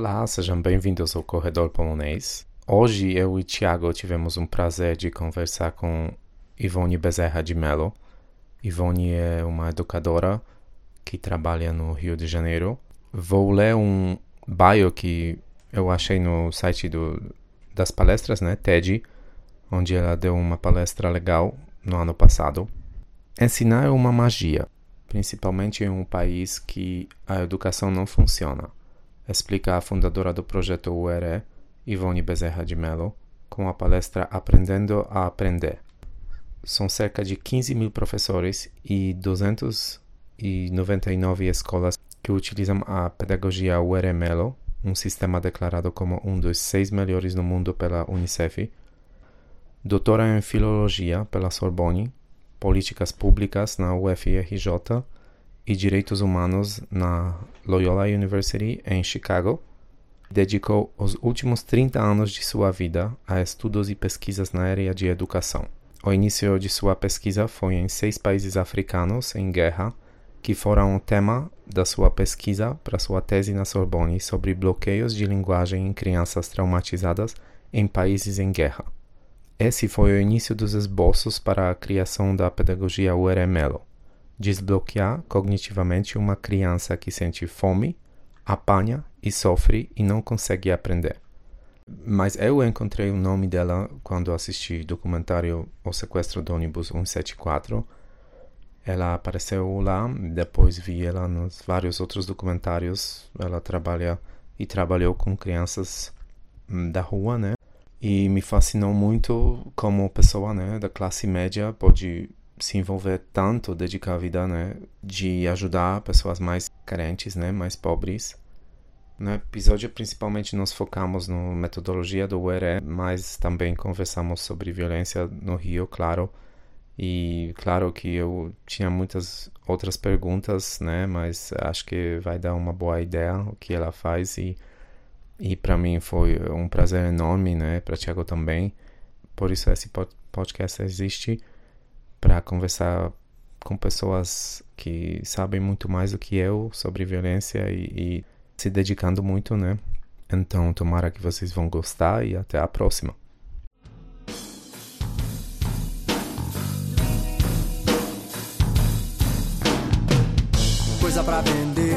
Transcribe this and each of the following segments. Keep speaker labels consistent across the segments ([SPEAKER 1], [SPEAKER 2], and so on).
[SPEAKER 1] Olá, sejam bem-vindos ao Corredor Polonês. Hoje eu e Tiago tivemos um prazer de conversar com Ivone Bezerra de Mello. Ivone é uma educadora que trabalha no Rio de Janeiro. Vou ler um bio que eu achei no site do, das palestras, né, TED, onde ela deu uma palestra legal no ano passado. Ensinar é uma magia, principalmente em um país que a educação não funciona explica a fundadora do projeto URE, Ivone Bezerra de Mello, com a palestra Aprendendo a Aprender. São cerca de 15 mil professores e 299 escolas que utilizam a pedagogia URE Mello, um sistema declarado como um dos seis melhores no mundo pela Unicef. Doutora em Filologia pela Sorbonne, Políticas Públicas na UFRJ e Direitos Humanos na Loyola University em Chicago. Dedicou os últimos 30 anos de sua vida a estudos e pesquisas na área de educação. O início de sua pesquisa foi em seis países africanos em guerra, que foram o tema da sua pesquisa para sua tese na Sorbonne sobre bloqueios de linguagem em crianças traumatizadas em países em guerra. Esse foi o início dos esboços para a criação da pedagogia URML, desbloquear cognitivamente uma criança que sente fome, apanha e sofre e não consegue aprender. Mas eu encontrei o nome dela quando assisti o documentário O Sequestro do Ônibus 174. Ela apareceu lá, depois vi ela nos vários outros documentários. Ela trabalha e trabalhou com crianças hum, da rua, né? E me fascinou muito como pessoa, né, da classe média pode se envolver tanto, dedicar a vida, né, de ajudar pessoas mais carentes, né, mais pobres. No episódio, principalmente, nos focamos na metodologia do URE, mas também conversamos sobre violência no Rio, claro. E claro que eu tinha muitas outras perguntas, né, mas acho que vai dar uma boa ideia o que ela faz e e para mim foi um prazer enorme, né, para Tiago também. Por isso esse podcast existe para conversar com pessoas que sabem muito mais do que eu sobre violência e, e se dedicando muito, né? Então, tomara que vocês vão gostar e até a próxima.
[SPEAKER 2] Coisa pra vender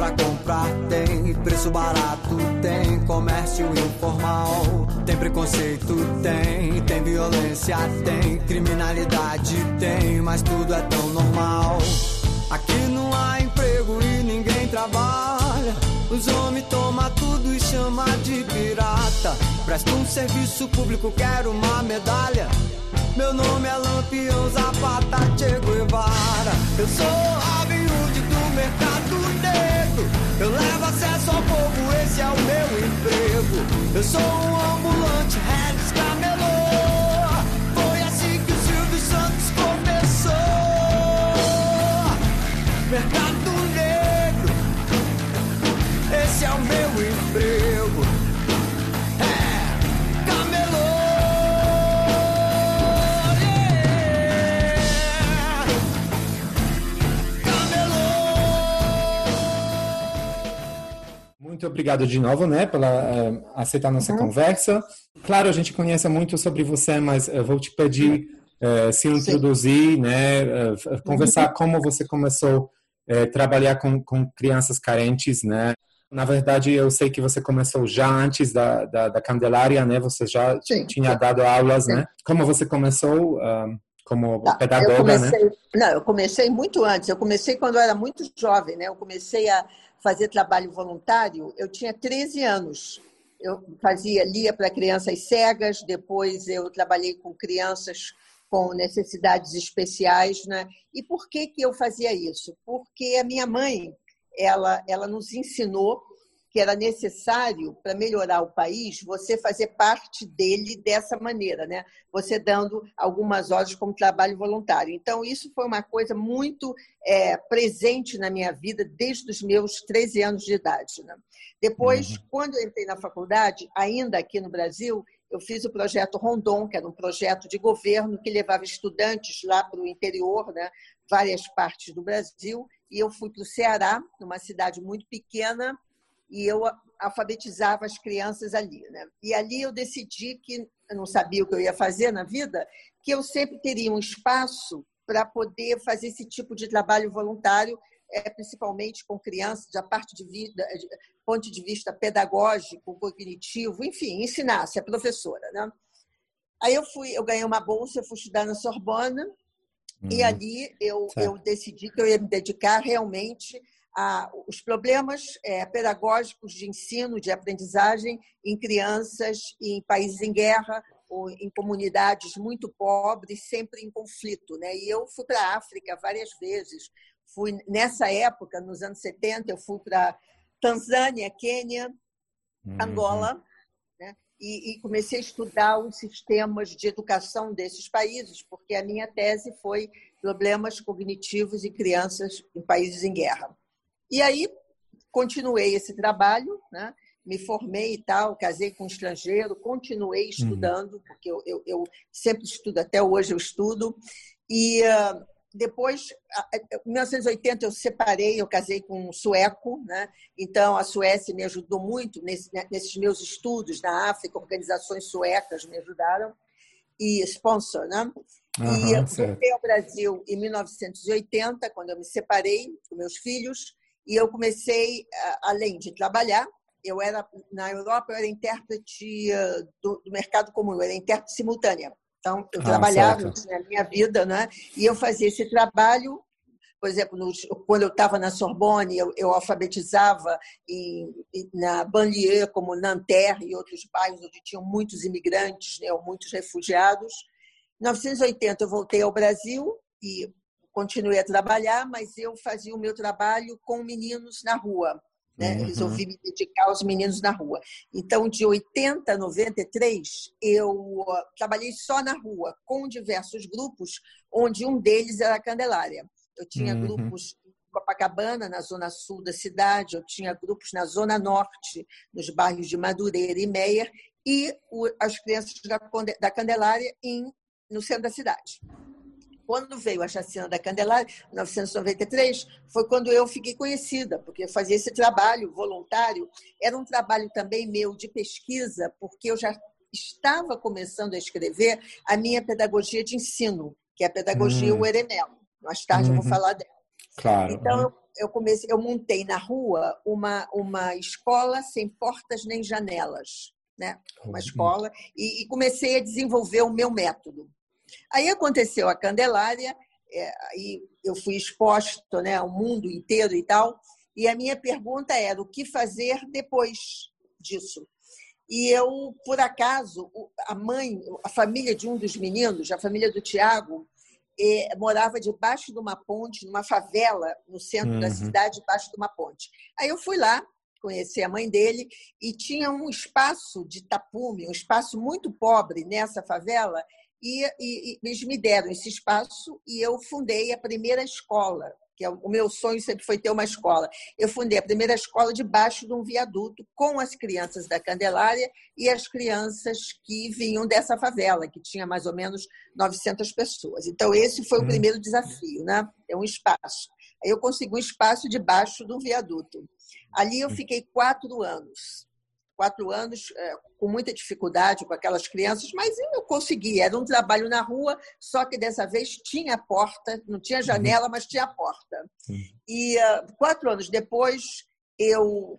[SPEAKER 2] pra comprar tem, preço barato tem, comércio informal, tem preconceito tem, tem violência tem, criminalidade tem, mas tudo é tão normal. Aqui não há emprego e ninguém trabalha. Os homens tomam tudo e chama de pirata. Presta um serviço público, quero uma medalha. Meu nome é Lampião Zapata Che Guevara. Eu sou Robin Hood do mercado negro. Eu levo acesso ao povo, esse é o meu emprego. Eu sou um ambulante, Regis Camelô. Foi assim que o Silvio Santos começou. Mercado negro, esse é o meu
[SPEAKER 3] Muito obrigado de novo, né, pela eh, aceitar nossa conversa. Claro, a gente conhece muito sobre você, mas eu vou te pedir eh, se introduzir, né, eh, conversar como você começou a trabalhar com, com crianças carentes, né. Na verdade, eu sei que você começou já antes da, da, da Candelária, né? Você já
[SPEAKER 4] Sim.
[SPEAKER 3] tinha dado aulas,
[SPEAKER 4] Sim.
[SPEAKER 3] né? Como você começou ah, como
[SPEAKER 4] Tá,
[SPEAKER 3] pedagoga,
[SPEAKER 4] eu comecei,
[SPEAKER 3] né?
[SPEAKER 4] Não, eu comecei muito antes. Eu comecei quando eu era muito jovem, né? Eu comecei a fazer trabalho voluntário. Eu tinha 13 anos. Eu fazia lia para crianças cegas. Depois eu trabalhei com crianças com necessidades especiais, né? E por que que eu fazia isso? Porque a minha mãe, ela, ela nos ensinou que era necessário para melhorar o país você fazer parte dele dessa maneira, né? Você dando algumas horas como trabalho voluntário. Então isso foi uma coisa muito é, presente na minha vida desde os meus 13 anos de idade. Né? Depois, quando eu entrei na faculdade, ainda aqui no Brasil, eu fiz o projeto Rondon, que era um projeto de governo que levava estudantes lá para o interior, né? várias partes do Brasil, e eu fui para o Ceará, numa cidade muito pequena, e eu alfabetizava as crianças ali. Né? E ali eu decidi que eu não sabia o que eu ia fazer na vida, que eu sempre teria um espaço para poder fazer esse tipo de trabalho voluntário, é, principalmente com crianças, da parte de vida, de, ponto de vista pedagógico, cognitivo, enfim, ensinar, ser professora. Né? Aí eu fui, eu ganhei uma bolsa, eu fui estudar na Sorbonne, uhum. e ali eu, eu decidi que eu ia me dedicar realmente a, os problemas é, pedagógicos de ensino, de aprendizagem em crianças em países em guerra ou em comunidades muito pobres, sempre em conflito. Né? E eu fui para a África várias vezes. Fui nessa época, nos anos 70, eu fui para Tanzânia, Quênia, uhum. Angola, né? e, e comecei a estudar os sistemas de educação desses países, porque a minha tese foi problemas cognitivos em crianças em países em guerra. E aí continuei esse trabalho, né? me formei e tal, casei com um estrangeiro, continuei uhum. estudando, uhum. porque eu, eu, eu, sempre estudo, até hoje eu estudo. E uh, depois, em 1980, eu separei, eu casei com um sueco, né? então a Suécia me ajudou muito nesse, né, nesses meus estudos na África, organizações suecas me ajudaram, e sponsor, né? Uhum, e eu voltei ao Brasil em 1980, quando eu me separei com meus filhos, e eu comecei, além de trabalhar, eu era na Europa eu era intérprete eh, do, do mercado comum, eu era intérprete simultânea. Então eu ah, trabalhava, eu tinha a minha vida, né? E eu fazia esse trabalho por exemplo, quando eu estava na Sorbonne, eu, eu alfabetizava em, na banlieue, como Nanterre e outros bairros onde tinham muitos imigrantes, né, ou muitos refugiados. Em 1980, eu voltei ao Brasil e continuei a trabalhar, mas eu fazia o meu trabalho com meninos na rua. Né? Uhum. Resolvi me dedicar aos meninos na rua. Então, de 80 a 93, eu trabalhei só na rua, com diversos grupos, onde um deles era a Candelária. Eu tinha uhum. grupos em Copacabana, na zona sul da cidade, eu tinha grupos na zona norte, nos bairros de Madureira e Meyer, e as crianças da Candelária em, no centro da cidade quando veio a chacina da Candelária, em 1993, foi quando eu fiquei conhecida, porque eu fazia esse trabalho voluntário. Era um trabalho também meu de pesquisa, porque eu já estava começando a escrever a minha pedagogia de ensino, que é a pedagogia hum. Mais tarde uhum. eu vou uhum. falar dela.
[SPEAKER 3] Claro.
[SPEAKER 4] Então, eu, eu comecei, eu montei na rua uma, uma escola sem portas nem janelas. Né? Uma escola, e, e comecei a desenvolver o meu método. Aí aconteceu a Candelária, é, aí eu fui exposto né, ao mundo inteiro e tal, e a minha pergunta era o que fazer depois disso. E eu, por acaso, a mãe, a família de um dos meninos, a família do Tiago, é, morava debaixo de uma ponte, numa favela no centro uhum. da cidade, debaixo de uma ponte. Aí eu fui lá, conhecer a mãe dele, e tinha um espaço de tapume, um espaço muito pobre nessa favela, e, e, e, eles me deram esse espaço e eu fundei a primeira escola, que é o meu sonho sempre foi ter uma escola. Eu fundei a primeira escola debaixo de um viaduto com as crianças da Candelária e as crianças que vinham dessa favela, que tinha mais ou menos 900 pessoas. Então esse foi o hum. primeiro desafio, né? É um espaço. Aí eu consegui um espaço debaixo de um viaduto. Ali eu fiquei quatro anos quatro anos é, com muita dificuldade com aquelas crianças, mas eu consegui. Era um trabalho na rua, só que dessa vez tinha porta, não tinha janela, mas tinha porta. E uh, quatro anos depois, eu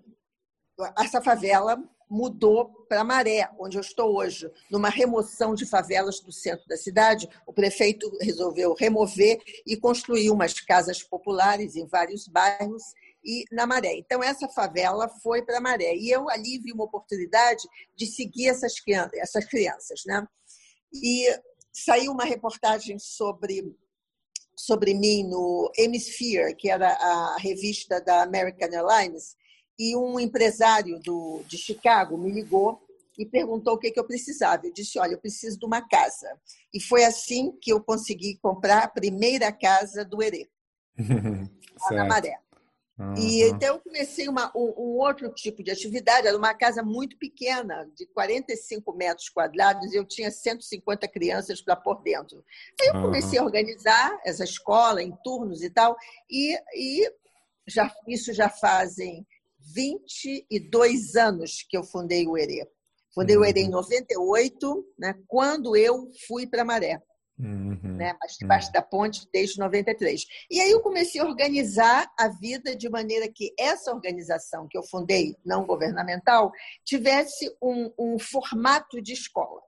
[SPEAKER 4] essa favela mudou para Maré, onde eu estou hoje, numa remoção de favelas do centro da cidade. O prefeito resolveu remover e construir umas casas populares em vários bairros e na Maré. Então, essa favela foi para Maré. E eu ali vi uma oportunidade de seguir essas crianças. Essas crianças né? E saiu uma reportagem sobre, sobre mim no Hemisphere, que era a revista da American Airlines, e um empresário do, de Chicago me ligou e perguntou o que, que eu precisava. Eu disse: Olha, eu preciso de uma casa. E foi assim que eu consegui comprar a primeira casa do Herê, na Maré. Uhum. E então eu comecei uma, um, um, outro tipo de atividade, era uma casa muito pequena, de 45 metros quadrados, e eu tinha 150 crianças para pôr dentro. Aí eu comecei uhum. a organizar essa escola em turnos e tal, e, e já, isso já fazem 22 anos que eu fundei o ERE. Fundei uhum. o ERE em 98, né, quando eu fui para Maré. Uhum. Né, mas debaixo uhum. da ponte desde 93. E aí eu comecei a organizar a vida de maneira que essa organização que eu fundei, não governamental, tivesse um, um formato de escola.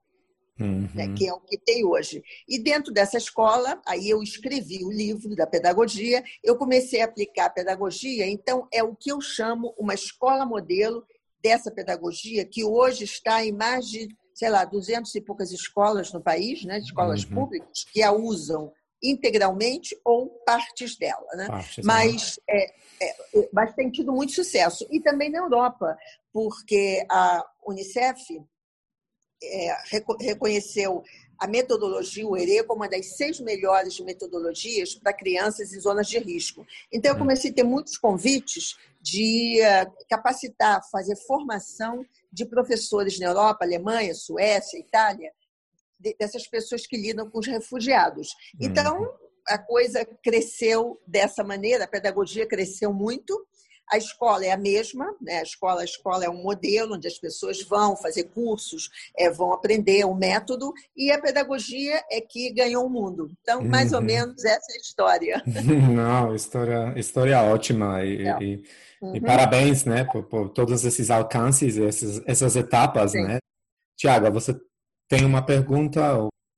[SPEAKER 4] Uhum. Né, que é o que tem hoje. E dentro dessa escola, aí eu escrevi o livro da pedagogia, eu comecei a aplicar a pedagogia, então é o que eu chamo uma escola modelo dessa pedagogia, que hoje está em mais de, sei lá, 200 e poucas escolas no país, né, escolas uhum. públicas, que a usam integralmente ou partes dela. Né? Partes, mas, é, é, mas tem tido muito sucesso. E também na Europa, porque a Unicef é, reconheceu a metodologia o ERE como uma das seis melhores metodologias para crianças em zonas de risco. Então, eu hum. comecei a ter muitos convites de é, capacitar, fazer formação de professores na Europa, Alemanha, Suécia, Itália, dessas pessoas que lidam com os refugiados. Então, a coisa cresceu dessa maneira, a pedagogia cresceu muito, a escola é a mesma, né? a, escola, a escola é um modelo onde as pessoas vão fazer cursos, é, vão aprender o método, e a pedagogia é que ganhou o mundo. Então, mais uhum. ou menos, essa é a história.
[SPEAKER 3] Não, história, história ótima. E, é. e, uhum. e parabéns né, por, por, todos esses alcances, essas, essas etapas. Né? Tiago, você tem uma pergunta?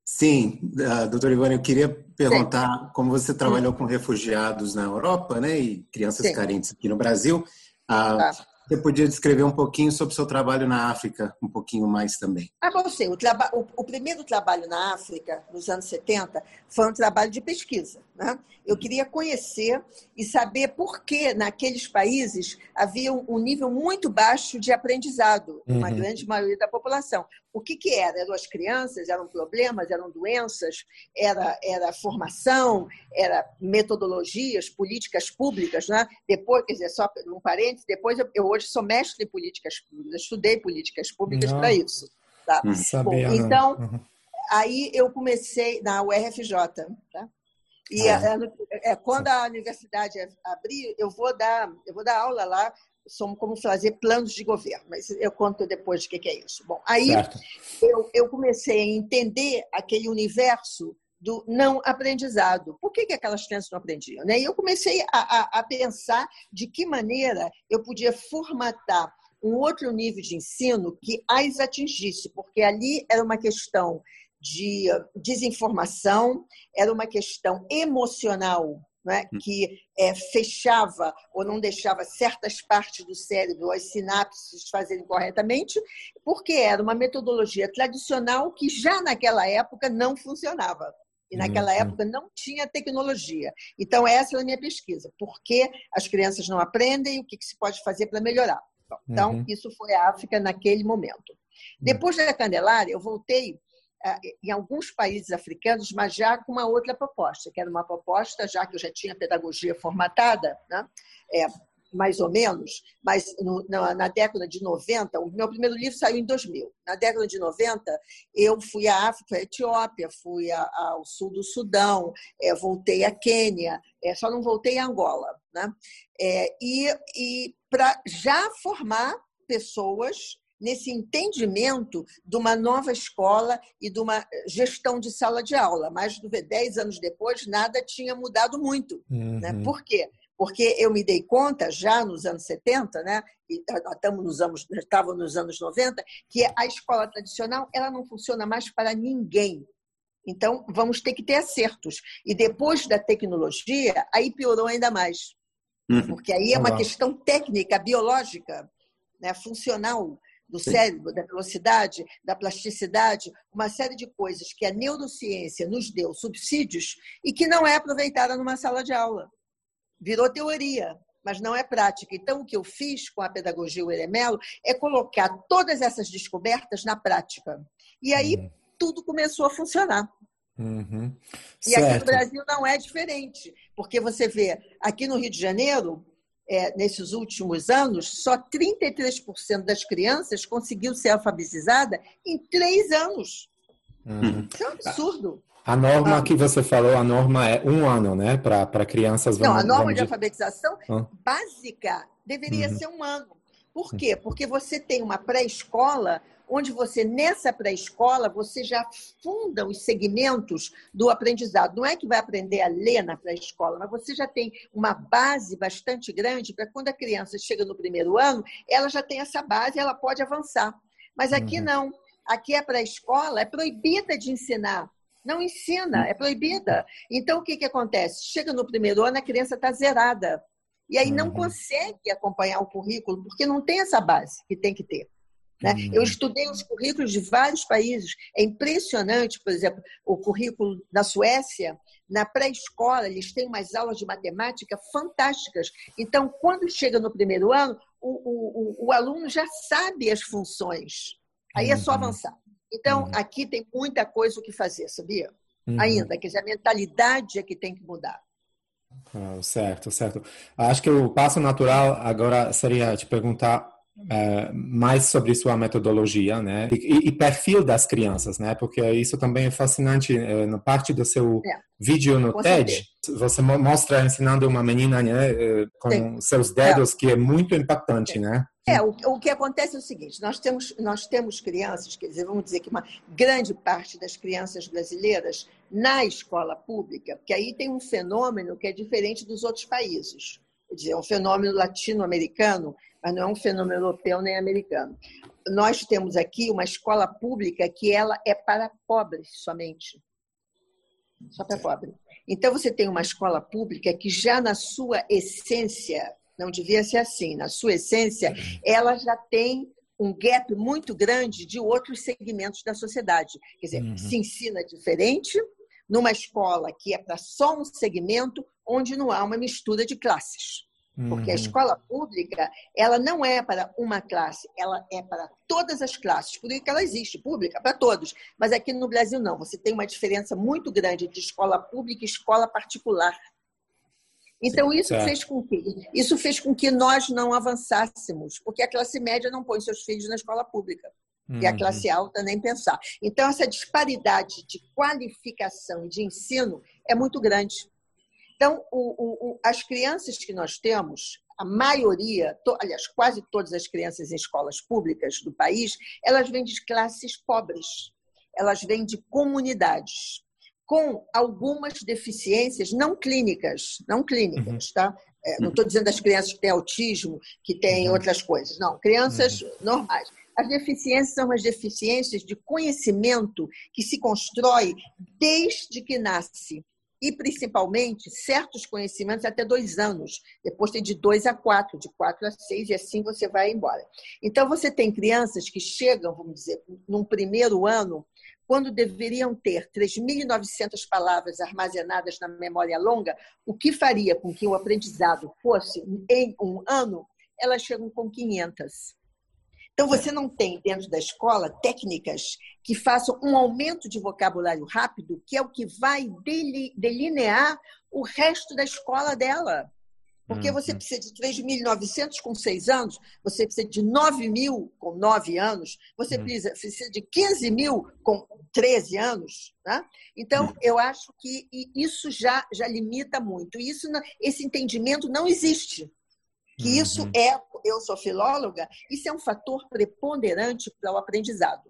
[SPEAKER 5] Sim, uh, doutor Ivone, eu queria perguntar Sim. como você trabalhou com refugiados na Europa, né, e crianças Sim. carentes aqui no Brasil. Uh. Você podia descrever um pouquinho sobre o seu trabalho na África, um pouquinho mais também?
[SPEAKER 4] Ah, bom, sim. O, o, o, primeiro trabalho na África, nos anos 70, foi um trabalho de pesquisa. Né? Eu queria conhecer e saber por que naqueles países havia um nível muito baixo de aprendizado, uhum. uma grande maioria da população. O que, que era? Eram as crianças, eram problemas, eram doenças, era, era formação, era metodologias, políticas públicas. Né? Depois, quer dizer, só um parênteses, depois eu, eu hoje sou mestre em políticas públicas, estudei políticas públicas para isso. Tá?
[SPEAKER 3] Sabia,
[SPEAKER 4] Bom, então, uhum. aí eu comecei na URFJ. Tá? E ah. é, é, quando a universidade abrir, eu vou dar, eu vou dar aula lá sobre como fazer planos de governo, mas eu conto depois o que é isso. Bom, aí eu, eu comecei a entender aquele universo do não aprendizado. Por que, que aquelas crianças não aprendiam? Né? E eu comecei a, a, a pensar de que maneira eu podia formatar um outro nível de ensino que as atingisse, porque ali era uma questão de desinformação, era uma questão emocional né, que é, fechava ou não deixava certas partes do cérebro, as sinapses fazerem corretamente, porque era uma metodologia tradicional que já naquela época não funcionava. E naquela uhum. época não tinha tecnologia. Então, essa é a minha pesquisa. Por que as crianças não aprendem e o que se pode fazer para melhorar? Então, uhum. isso foi a África naquele momento. Uhum. Depois da Candelária, eu voltei em alguns países africanos, mas já com uma outra proposta, que era uma proposta, já que eu já tinha pedagogia formatada, né? é, mais ou menos, mas no, na, na, década de 90, o meu primeiro livro saiu em 2000. Na década de 90, eu fui à África, à Etiópia, fui a, ao sul do Sudão, é, voltei à Quênia, é, só não voltei a Angola. Né? É, e e para já formar pessoas nesse entendimento de uma nova escola e de uma gestão de sala de aula. Mais de 10 anos depois, nada tinha mudado muito. Uhum. Né? Por quê? Porque eu me dei conta, já nos anos 70, né, e estamos nos anos, estava nos anos 90, que a escola tradicional ela não funciona mais para ninguém. Então, vamos ter que ter acertos. E depois da tecnologia, aí piorou ainda mais. Uhum. Porque aí é uma questão técnica, biológica, né, funcional do cérebro, da velocidade, da plasticidade, uma série de coisas que a neurociência nos deu subsídios e que não é aproveitada numa sala de aula. Virou teoria, mas não é prática. Então, o que eu fiz com a pedagogia Ueremelo é colocar todas essas descobertas na prática. E aí uhum. tudo começou a funcionar. Uhum. E aqui no Brasil não é diferente, porque você vê, aqui no Rio de Janeiro, é, nesses últimos anos, só 33% das crianças conseguiu ser alfabetizada em três anos. Uhum. Isso é um absurdo.
[SPEAKER 3] A norma ah. que você falou, a norma é um ano, né? Para crianças.
[SPEAKER 4] Vamos, Não, a norma de alfabetização básica Deveria uhum. ser um ano. Por quê? Porque você tem uma pré-escola onde você, nessa pré-escola, você já funda os segmentos do aprendizado. Não é que vai aprender a ler na pré-escola, mas você já tem uma base bastante grande para quando a criança chega no primeiro ano, ela já tem essa base e ela pode avançar. Mas aqui uhum. não. Aqui a pré-escola é proibida de ensinar. Não ensina, é proibida. Então, o que, que acontece? Chega no primeiro ano, a criança está zerada. E aí não uhum. consegue acompanhar o currículo, porque não tem essa base que tem que ter. Né? Uhum. Eu estudei os currículos de vários países. É impressionante, por exemplo, o currículo da Suécia. Na pré-escola, eles têm umas aulas de matemática fantásticas. Então, quando chega no primeiro ano, o, o, o aluno já sabe as funções. Aí é só uhum. avançar. Então, uhum. aqui tem muita coisa o que fazer, sabia? Uhum. Ainda, quer dizer, a mentalidade é que tem que mudar.
[SPEAKER 3] Ah, certo, certo. Acho que o passo natural agora seria te perguntar uh, mais sobre sua metodologia, né? E, e, perfil das crianças, né? Porque isso também é fascinante. Uh, na parte do seu é. vídeo no TED, você mostra ensinando uma menina né, uh, com Sim. seus dedos, é. que é muito impactante, Sim. né?
[SPEAKER 4] É, o, o, que acontece é o seguinte: nós temos, nós temos crianças, quer dizer, vamos dizer que uma grande parte das crianças brasileiras na escola pública, porque aí tem um fenômeno que é diferente dos outros países. Quer dizer, é um fenômeno latino-americano mas não é um fenômeno europeu nem americano. Nós temos aqui uma escola pública que ela é para pobres somente. Só para pobre. Então você tem uma escola pública que já na sua essência, não devia ser assim, na sua essência, ela já tem um gap muito grande de outros segmentos da sociedade. Quer dizer, uhum. se ensina diferente numa escola que é para só um segmento, onde não há uma mistura de classes. Porque a uhum. escola pública, ela não é para uma classe, ela é para todas as classes. Por isso que ela existe, pública, para todos. Mas aqui no Brasil não. Você tem uma diferença muito grande de escola pública e escola particular. Então, isso fez com que isso fez com que nós não avançássemos, porque a classe média não põe seus filhos na escola pública. Uhum. E a uhum. classe alta nem pensar. Então, essa disparidade de qualificação de ensino é muito grande. Então, o, o, as crianças que nós temos, a maioria, to, aliás, quase todas as crianças em escolas públicas do país, elas vêm de classes pobres, elas vêm de comunidades, com algumas deficiências não clínicas, não clínicas, uhum. tá? É, não estou dizendo as crianças que têm autismo, que têm uhum. outras coisas, não, crianças uhum. normais. As deficiências são as deficiências de conhecimento que se constrói desde que nasce e principalmente certos conhecimentos até dois anos. Depois tem de dois a quatro, de quatro a seis, e assim você vai embora. Então, você tem crianças que chegam, vamos dizer, num primeiro ano, quando deveriam ter 3.900 palavras armazenadas na memória longa, o que faria com que o aprendizado fosse em um ano, elas chegam com 500. Então, você não tem dentro da escola técnicas que façam um aumento de vocabulário rápido, que é o que vai delinear o resto da escola dela. Porque você uhum. precisa de 3.900 com 6 anos, você precisa de 9 mil com 9 anos, você uhum. precisa de 15 mil com 13 anos. Né? Então, uhum. eu acho que isso já, já limita muito. Isso, esse entendimento não existe que uhum. isso é, eu sou filóloga, isso é um fator preponderante para o aprendizado.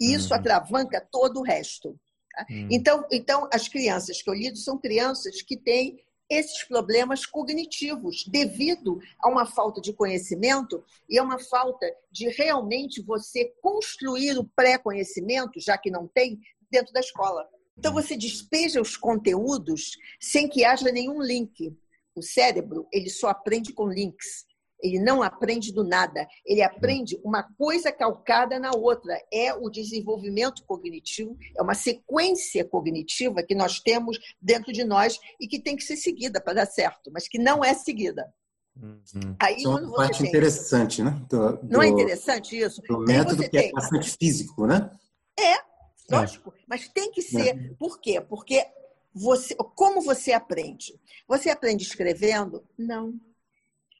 [SPEAKER 4] E isso uhum. atravanca todo o resto. Tá? Uhum. Então, então, as crianças que eu lido são crianças que têm esses problemas cognitivos devido a uma falta de conhecimento e a uma falta de realmente você construir o pré-conhecimento, já que não tem, dentro da escola. Então, você despeja os conteúdos sem que haja nenhum link o cérebro ele só aprende com links. Ele não aprende do nada. Ele aprende uma coisa calcada na outra. É o desenvolvimento cognitivo, é uma sequência cognitiva que nós temos dentro de nós e que tem que ser seguida para dar certo, mas que não é seguida.
[SPEAKER 5] Uhum. Aí, é uma parte tem... interessante, né?
[SPEAKER 4] Do, do, não é interessante isso?
[SPEAKER 5] O método que tem... é bastante físico, né?
[SPEAKER 4] É, lógico. É. Mas tem que ser. É. Por quê? Porque você, como você aprende? Você aprende escrevendo? Não.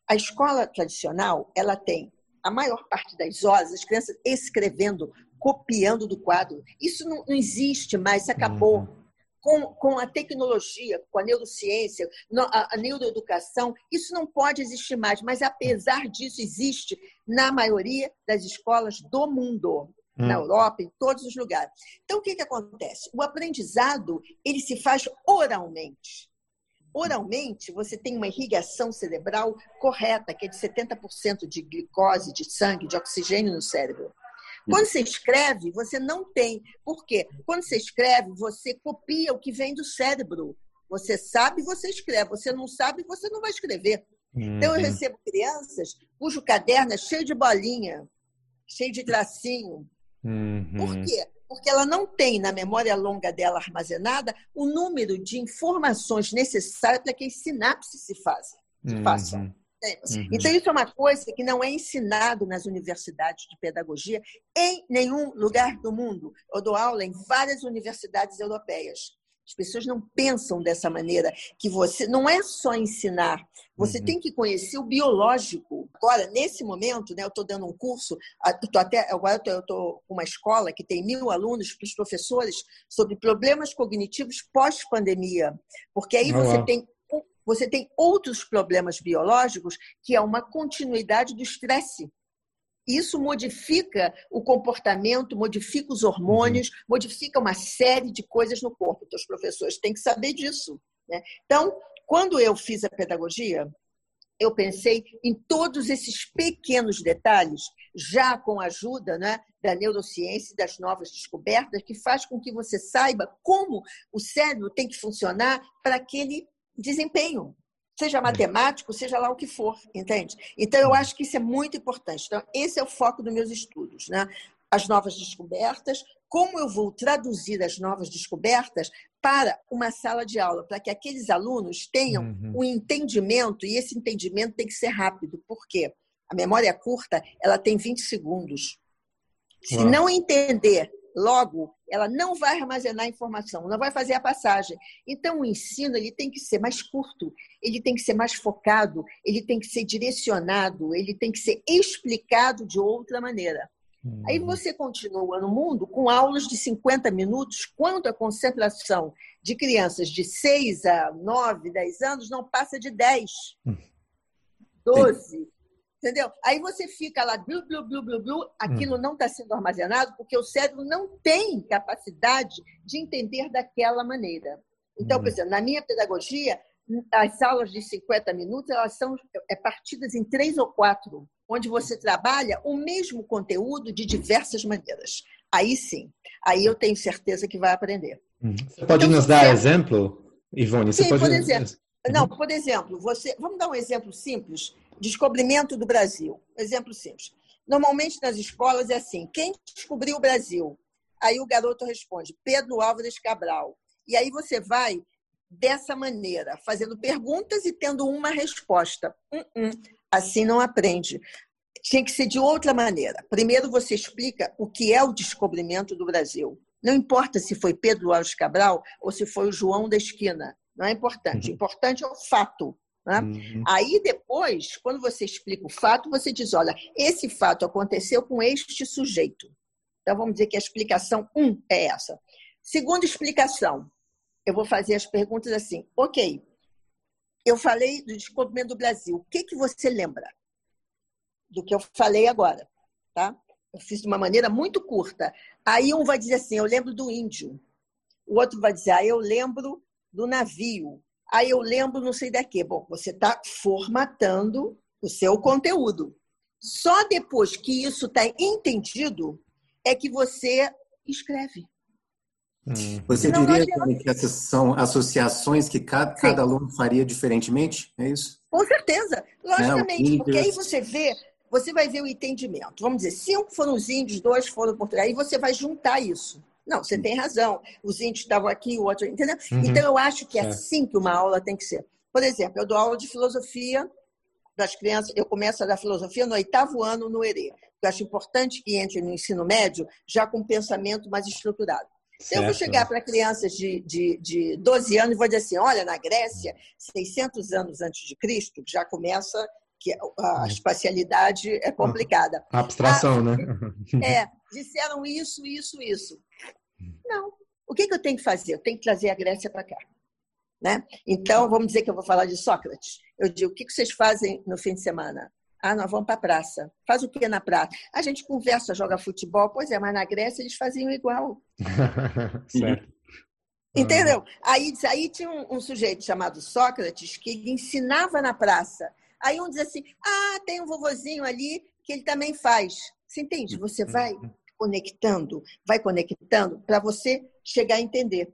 [SPEAKER 4] A escola tradicional, ela tem a maior parte das horas, as crianças escrevendo, copiando do quadro. Isso não, não existe mais, isso acabou. Uhum. com, com a tecnologia, com a neurociência, a, a neuroeducação, isso não pode existir mais, mas apesar disso, existe na maioria das escolas do mundo. Hum. Na Europa, em todos os lugares. Então, o que, que acontece? O aprendizado ele se faz oralmente. Oralmente, você tem uma irrigação cerebral correta, que é de 70% de glicose, de sangue, de oxigênio no cérebro. Quando você escreve, você não tem. Por quê? Quando você escreve, você copia o que vem do cérebro. Você sabe, você escreve. Você não sabe, você não vai escrever. Uhum. Então, eu uhum. recebo crianças cujo caderno é cheio de bolinha, cheio de tracinho. Uhum. Por quê? Porque ela não tem na memória longa dela armazenada o número de informações necessárias para que as sinapses se, façam. Se façam. Uhum. Uhum. Então, isso é uma coisa que não é ensinado nas universidades de pedagogia em nenhum lugar do mundo. Eu dou aula em várias universidades europeias. As pessoas não pensam dessa maneira, que você não é só ensinar, você uhum. tem que conhecer o biológico. Agora, nesse momento, né, eu estou dando um curso, eu tô até, agora eu estou com uma escola que tem mil alunos para os professores sobre problemas cognitivos pós-pandemia, porque aí você tem você tem outros problemas biológicos, que é uma continuidade do estresse. Isso modifica o comportamento, modifica os hormônios, uhum. modifica uma série de coisas no corpo. Então, os professores têm que saber disso. Né? Então, quando eu fiz a pedagogia, eu pensei em todos esses pequenos detalhes, já com a ajuda né, da neurociência e das novas descobertas, que faz com que você saiba como o cérebro tem que funcionar para aquele desempenho, seja é. matemático, seja lá o que for, entende? Então, eu acho que isso é muito importante. Então, esse é o foco dos meus estudos, né? As novas descobertas, como eu vou traduzir as novas descobertas para uma sala de aula, para que aqueles alunos tenham uhum. um entendimento, e esse entendimento tem que ser rápido. Por quê? A memória curta, ela tem 20 segundos. Se Uau. não entender Logo, ela não vai armazenar informação, não vai fazer a passagem. Então, o ensino ele tem que ser mais curto, ele tem que ser mais focado, ele tem que ser direcionado, ele tem que ser explicado de outra maneira. Uhum. Aí você continua no mundo com aulas de 50 minutos, quando a concentração de crianças de 6 a 9, 10 anos não passa de 10, 12. Entendeu? Aí você fica lá, blu, blu, blu, blu, blu, aquilo hum. não está sendo armazenado porque o cérebro não tem capacidade de entender daquela maneira. Então, hum. por exemplo, na minha pedagogia, as aulas de 50 minutos elas são é, partidas em três ou quatro, onde você trabalha o mesmo conteúdo de diversas maneiras. Aí sim, aí eu tenho certeza que vai aprender.
[SPEAKER 3] Hum. Você pode então, nos dar você... exemplo, Ivone?
[SPEAKER 4] Você sim, pode... por exemplo. Não, por exemplo, você. Vamos dar um exemplo simples Descobrimento do Brasil. Exemplo simples. Normalmente nas escolas é assim: quem descobriu o Brasil? Aí o garoto responde: Pedro Álvares Cabral. E aí você vai dessa maneira, fazendo perguntas e tendo uma resposta. Uh -uh. Assim não aprende. Tinha que ser de outra maneira. Primeiro você explica o que é o descobrimento do Brasil. Não importa se foi Pedro Álvares Cabral ou se foi o João da Esquina. Não é importante. O uhum. importante é o fato. Né? Uhum. Aí depois, quando você explica o fato, você diz: olha, esse fato aconteceu com este sujeito. Então vamos dizer que a explicação 1 um é essa. Segunda explicação, eu vou fazer as perguntas assim: ok, eu falei do descobrimento do Brasil, o que, que você lembra do que eu falei agora? Tá? Eu fiz de uma maneira muito curta. Aí um vai dizer assim: eu lembro do índio. O outro vai dizer: ah, eu lembro do navio. Aí eu lembro não sei daqui. Bom, você está formatando o seu conteúdo. Só depois que isso está entendido é que você escreve.
[SPEAKER 5] Hum. Você diria que essas são associações que cada, cada, aluno faria diferentemente? É isso?
[SPEAKER 4] Com certeza, logicamente, porque aí você vê, você vai ver o entendimento. Vamos dizer, cinco foram os índios, dois foram portugueses, aí você vai juntar isso. Não, você tem razão. Os índios estavam aqui, o outro, entendeu? Uhum. Então, eu acho que é assim que uma aula tem que ser. Por exemplo, eu dou aula de filosofia das crianças, eu começo a dar filosofia no oitavo ano no ERE. Eu acho importante que entre no ensino médio já com um pensamento mais estruturado. Certo. Eu vou chegar para crianças de, de, de 12 anos e vou dizer assim: olha, na Grécia, 600 anos antes de Cristo, já começa que a espacialidade é complicada.
[SPEAKER 3] A abstração, ah, né?
[SPEAKER 4] É, disseram isso, isso, isso. Não. O que, que eu tenho que fazer? Eu tenho que trazer a Grécia para cá. Né? Então, vamos dizer que eu vou falar de Sócrates. Eu digo, o que, que vocês fazem no fim de semana? Ah, nós vamos para a praça. Faz o que na praça? A gente conversa, joga futebol. Pois é, mas na Grécia eles faziam igual. certo. Entendeu? Aí, aí tinha um, um, sujeito chamado Sócrates que ensinava na praça. Aí um diz assim: ah, tem um vovozinho ali que ele também faz. Você entende? Você vai conectando, vai conectando para você chegar a entender.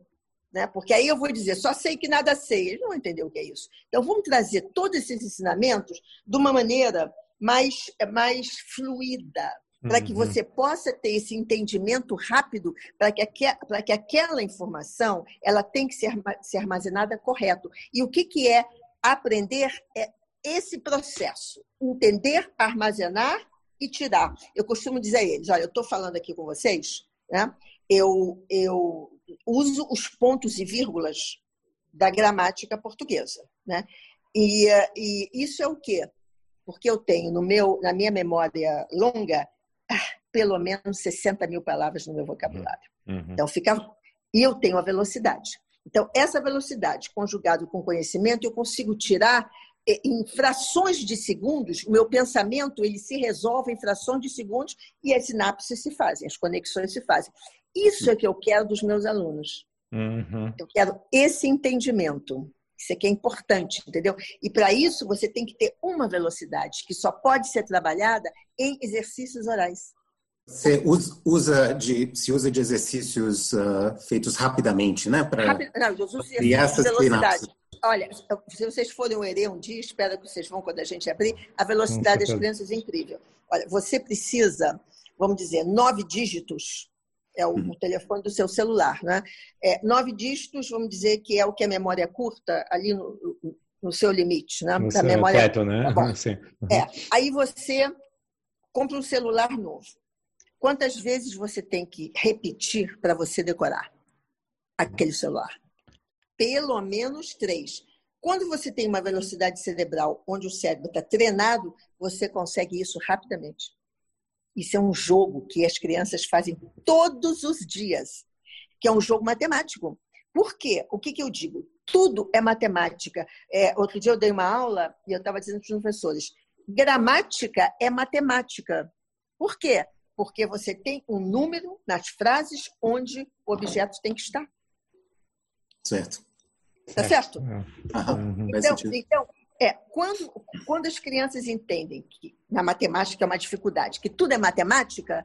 [SPEAKER 4] Né? Porque aí eu vou dizer, só sei que nada sei. Eles não vão entender o que é isso. Então, vamos trazer todos esses ensinamentos de uma maneira mais, mais fluida, para que uhum. você possa ter esse entendimento rápido, para que, que aquela informação ela tem que ser, ser armazenada correto. E o que, que é aprender? É esse processo. Entender, armazenar e tirar. Eu costumo dizer a eles, olha, eu estou falando aqui com vocês, né? eu, eu uso os pontos e vírgulas da gramática portuguesa. Né? E, e isso é o quê? Porque eu tenho no meu, na minha memória longa pelo menos 60 mil palavras no meu vocabulário. Uhum. Então, fica. E eu tenho a velocidade. Então, essa velocidade, conjugado com conhecimento, eu consigo tirar em frações de segundos, o meu pensamento ele se resolve em frações de segundos e as sinapses se fazem, as conexões se fazem. Isso é que eu quero dos meus alunos. Uhum. Eu quero esse entendimento. Isso aqui é importante, entendeu? E para isso você tem que ter uma velocidade que só pode ser trabalhada em exercícios orais.
[SPEAKER 5] Você usa de, se usa de exercícios uh, feitos rapidamente, né?
[SPEAKER 4] Pra, Rápido, não, eu uso exercícios de velocidade. Olha, se vocês forem o ERE um dia, espero que vocês vão quando a gente abrir, a velocidade das crianças é incrível. Olha, você precisa, vamos dizer, nove dígitos, é o, uhum. telefone do seu celular, né? É, nove dígitos, vamos dizer que é o que a memória curta, ali no, no seu limite, né?
[SPEAKER 3] No da memória. Teto, né?
[SPEAKER 4] Tá Sim. Uhum. É, aí você compra um celular novo. Quantas vezes você tem que repetir para você decorar aquele celular? Pelo menos três. Quando você tem uma velocidade cerebral onde o cérebro está treinado, você consegue isso rapidamente. Isso é um jogo que as crianças fazem todos os dias, que é um jogo matemático. Por quê? O que, que eu digo? Tudo é matemática. É, outro dia eu dei uma aula e eu estava dizendo para os professores: gramática é matemática. Por quê? porque você tem um número nas frases onde o objeto tem que estar.
[SPEAKER 5] Certo.
[SPEAKER 4] Tá certo? É. Uhum. Então, então, é, quando, quando as crianças entendem que na matemática é uma dificuldade, que tudo é matemática,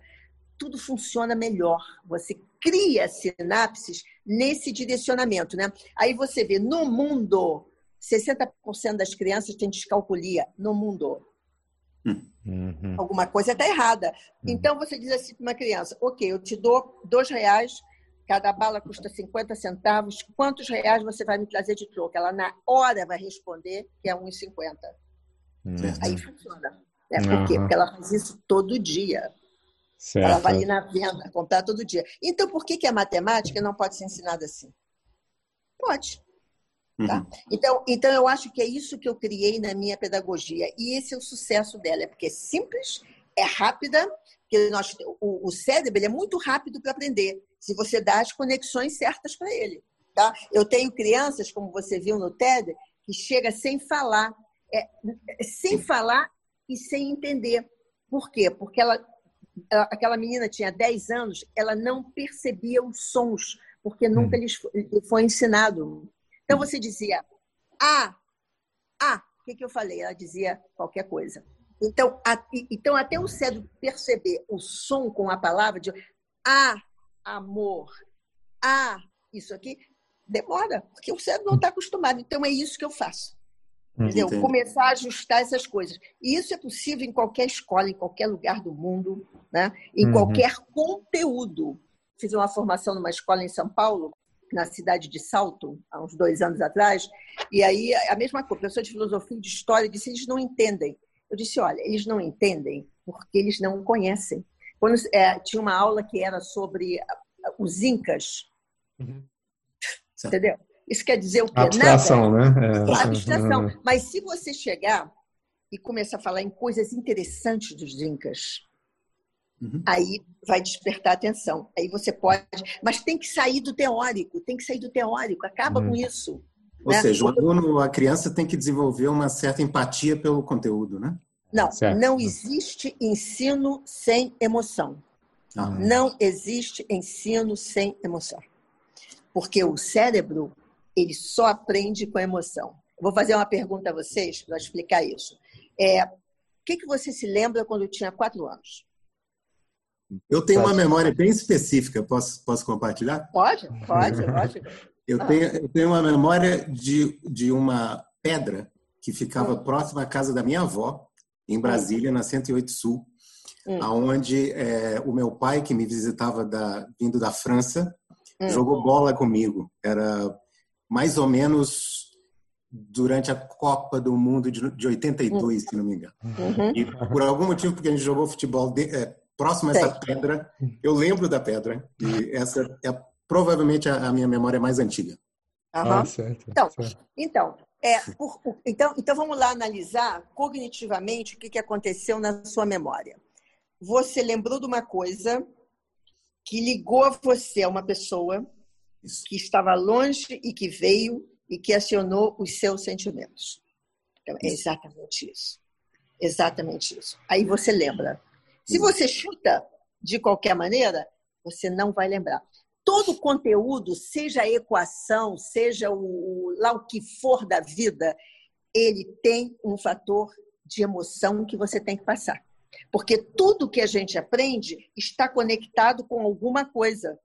[SPEAKER 4] tudo funciona melhor. Você cria sinapses nesse direcionamento, né? Aí você vê, no mundo, 60% das crianças têm descalculia no mundo. Uhum. Alguma coisa está errada. Uhum. Então você diz assim para uma criança: ok, eu te dou dois reais, cada bala custa 50 centavos, quantos reais você vai me trazer de troco? Ela na hora vai responder que é 1,50. Uhum. Aí funciona. Né? Por quê? Porque ela faz isso todo dia. Certo. Ela vai ali na venda, comprar todo dia. Então, por que, que a matemática não pode ser ensinada assim? Pode. Tá? Uhum. Então, então, eu acho que é isso que eu criei na minha pedagogia. E esse é o sucesso dela, é porque é simples, é rápida, porque nós, o, o cérebro ele é muito rápido para aprender, se você dá as conexões certas para ele. Tá? Eu tenho crianças, como você viu no TED, que chega sem falar, é, sem falar e sem entender. Por quê? Porque ela, aquela menina tinha 10 anos, ela não percebia os sons, porque nunca uhum. lhe foi ensinado. Então você dizia, ah, ah, o que, que eu falei? Ela dizia qualquer coisa. Então, a, então, até o cérebro perceber o som com a palavra de ah, amor, ah, isso aqui, demora, porque o cérebro não está acostumado. Então, é isso que eu faço. Entendeu? Entendi. Começar a ajustar essas coisas. E isso é possível em qualquer escola, em qualquer lugar do mundo, né? em uhum. qualquer conteúdo. Fiz uma formação numa escola em São Paulo na cidade de Salto, há uns dois anos atrás, e aí a mesma coisa, professor de filosofia e de história disse, eles não entendem. Eu disse, olha, eles não entendem porque eles não conhecem. Quando, é, tinha uma aula que era sobre os incas, uhum. entendeu? Isso quer dizer o quê?
[SPEAKER 3] Abstração,
[SPEAKER 4] Nada. né? É. Abstração. Uhum. Mas se você chegar e começar a falar em coisas interessantes dos incas, Uhum. Aí vai despertar atenção. Aí você pode, mas tem que sair do teórico, tem que sair do teórico, acaba uhum. com isso.
[SPEAKER 5] Ou né? seja, o aluno, a criança tem que desenvolver uma certa empatia pelo conteúdo, né?
[SPEAKER 4] Não, certo. não existe ensino sem emoção. Ah. Não existe ensino sem emoção. Porque o cérebro, ele só aprende com a emoção. Vou fazer uma pergunta a vocês para explicar isso. É, o que, que você se lembra quando tinha quatro anos?
[SPEAKER 5] Eu tenho uma memória bem específica, posso, posso compartilhar?
[SPEAKER 4] Pode, pode, pode.
[SPEAKER 5] Eu, ah. tenho, eu tenho uma memória de, de uma pedra que ficava hum. próxima à casa da minha avó, em Brasília, hum. na 108 Sul, hum. onde é, o meu pai, que me visitava da, vindo da França, hum. jogou bola comigo. Era mais ou menos durante a Copa do Mundo de, de 82, hum. se não me engano. Uhum. E por algum motivo, porque a gente jogou futebol de, é, próximo a essa pedra. Eu lembro da pedra e essa é provavelmente a, minha memória mais antiga.
[SPEAKER 4] Uhum. Ah, certo, então, certo. então, é, por, então, então vamos lá analisar cognitivamente o que, que aconteceu na sua memória. Você lembrou de uma coisa que ligou a você a uma pessoa Isso. que estava longe e que veio e que acionou os seus sentimentos. Então, é exatamente isso. Exatamente isso. Aí você lembra. Se você chuta de qualquer maneira, você não vai lembrar. Todo conteúdo, seja a equação, seja o, lá o que for da vida, ele tem um fator de emoção que você tem que passar. Porque tudo que a gente aprende está conectado com alguma coisa.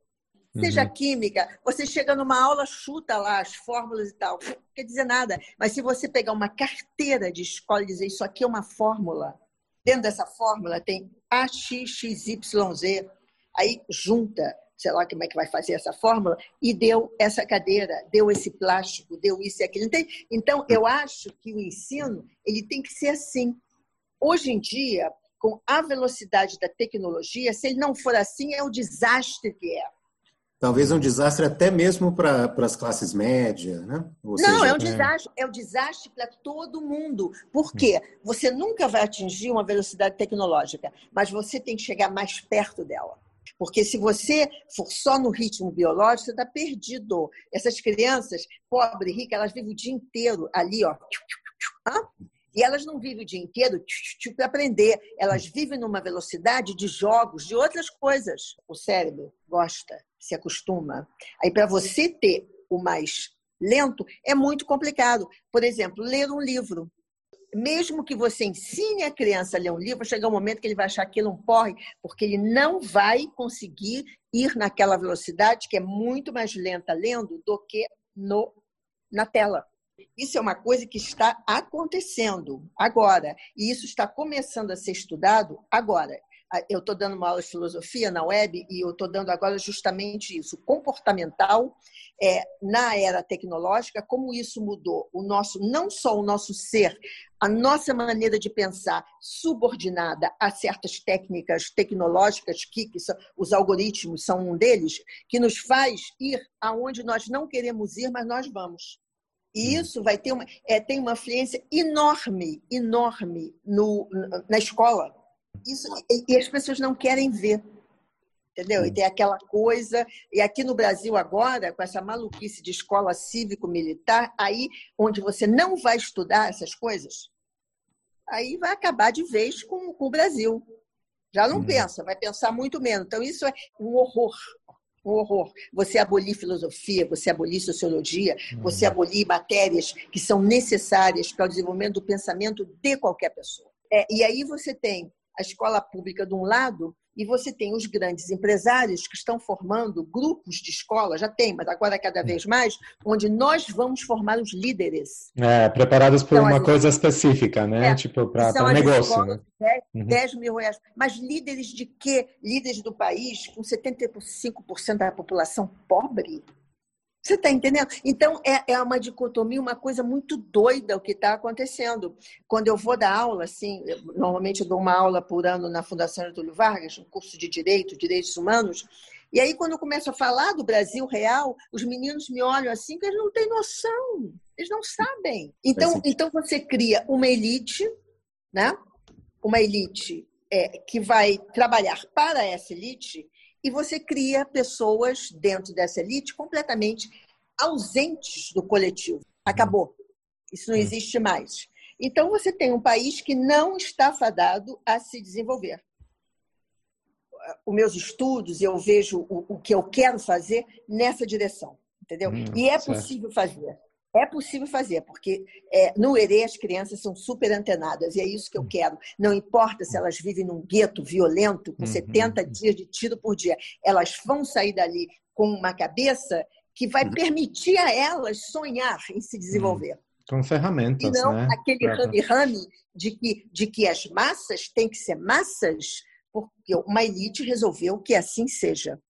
[SPEAKER 4] Seja uhum. química, você chega numa aula, chuta lá as fórmulas e tal, não quer dizer nada. Mas se você pegar uma carteira de escola e dizer isso aqui é uma fórmula, dentro dessa fórmula tem AXXYZ, aí junta, sei lá como é que vai fazer essa fórmula, e deu essa cadeira, deu esse plástico, deu isso e aquilo. Então, eu acho que o ensino ele tem que ser assim. Hoje em dia, com a velocidade da tecnologia, se ele não for assim, é o desastre que é.
[SPEAKER 5] Talvez um desastre até mesmo para as classes médias, né?
[SPEAKER 4] Ou Não, seja, é um desastre, é um desastre para todo mundo. Por quê? Você nunca vai atingir uma velocidade tecnológica, mas você tem que chegar mais perto dela. Porque se você for só no ritmo biológico, você está perdido. Essas crianças, pobre, rica, elas vivem o dia inteiro ali, ó. E elas não vivem o dia inteiro para aprender. Elas vivem numa velocidade de jogos, de outras coisas. O cérebro gosta se acostuma. Aí, para você ter o mais lento, é muito complicado. Por exemplo, ler um livro. Mesmo que você ensine a criança a ler um livro, chega um momento que ele vai achar aquilo um porre, porque ele não vai conseguir ir naquela velocidade que é muito mais lenta lendo do que no, na tela. Isso é uma coisa que está acontecendo agora, e isso está começando a ser estudado agora eu estou dando uma aula de filosofia na web e eu estou dando agora justamente isso, comportamental é, na era tecnológica, como isso mudou o nosso, não só o nosso ser, a nossa maneira de pensar subordinada a certas técnicas tecnológicas, que, que são, os algoritmos são um deles, que nos faz ir aonde nós não queremos ir, mas nós vamos. E hum. isso vai ter uma, é, tem uma influência enorme, enorme no, na escola isso, e, as pessoas não querem ver. Entendeu? E tem aquela coisa, e aqui no Brasil agora, com essa maluquice de escola cívico-militar, aí onde você não vai estudar essas coisas, aí vai acabar de vez com, com o Brasil. Já não uhum. pensa, vai pensar muito menos. Então, isso é um horror. Um horror. Você abolir filosofia, você abolir sociologia, uhum. você abolir matérias que são necessárias para o desenvolvimento do pensamento de qualquer pessoa. É, e aí você tem a escola pública de um lado e você tem os grandes empresários que estão formando grupos de escola, já tem, mas agora cada vez mais, onde nós vamos formar os líderes.
[SPEAKER 3] É, preparados por então, uma coisa específica, né? É, tipo, para negócio. Né?
[SPEAKER 4] 10, uhum. 10 mil reais. Mas líderes de quê? Líderes do país com 75% da população pobre? Você está entendendo? Então, é, é uma dicotomia, uma coisa muito doida o que está acontecendo. Quando eu vou dar aula, assim, eu, normalmente eu dou uma aula por ano na Fundação Getúlio Vargas, um curso de Direito, Direitos Humanos, e aí quando eu começo a falar do Brasil real, os meninos me olham assim que eles não têm noção, eles não sabem. Então, então você cria uma elite, né? Uma elite é, que vai trabalhar para essa elite e você cria pessoas dentro dessa elite completamente ausentes do coletivo. Acabou. Isso não hum. existe mais. Então, você tem um país que não está fadado a se desenvolver. Os meus estudos, eu vejo o, o que eu quero fazer nessa direção, entendeu? Hum, e é possível fazer. É possível fazer, porque é, no Herê as crianças são super antenadas, e é isso que eu hum. quero. Não importa se elas vivem num gueto violento, com 70 uhum. dias de tiro por dia, elas vão sair dali com uma cabeça que vai uhum. permitir a elas sonhar em se desenvolver.
[SPEAKER 3] Com ferramentas,
[SPEAKER 4] E não
[SPEAKER 3] né?
[SPEAKER 4] aquele rame-rame de que, de que as massas têm que ser massas, porque uma elite resolveu que assim seja.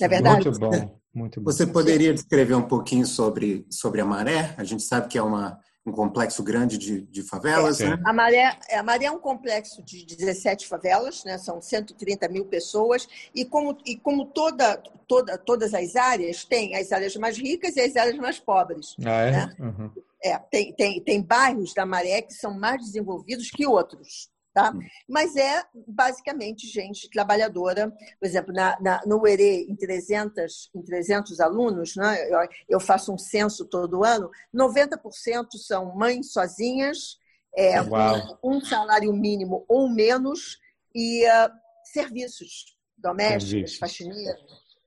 [SPEAKER 4] Não é verdade?
[SPEAKER 3] Muito bom. Muito bom.
[SPEAKER 5] Você poderia descrever um pouquinho sobre, sobre a maré? A gente sabe que é uma, um complexo grande de, de favelas,
[SPEAKER 4] é,
[SPEAKER 5] né?
[SPEAKER 4] A maré, a maré é um complexo de 17 favelas, né? são 130 mil pessoas, e como, e como toda, toda, todas as áreas, tem as áreas mais ricas e as áreas mais pobres.
[SPEAKER 3] Ah, é?
[SPEAKER 4] Né? Uhum. é tem, tem, tem bairros da maré que são mais desenvolvidos que outros. Tá? Hum. Mas é basicamente gente trabalhadora. Por exemplo, na, na, no UERE, em 300, em 300 alunos, né, eu, eu faço um censo todo ano, 90% são mães sozinhas, é, um, um, salário mínimo ou menos, e uh, serviços domésticos, faxineiras.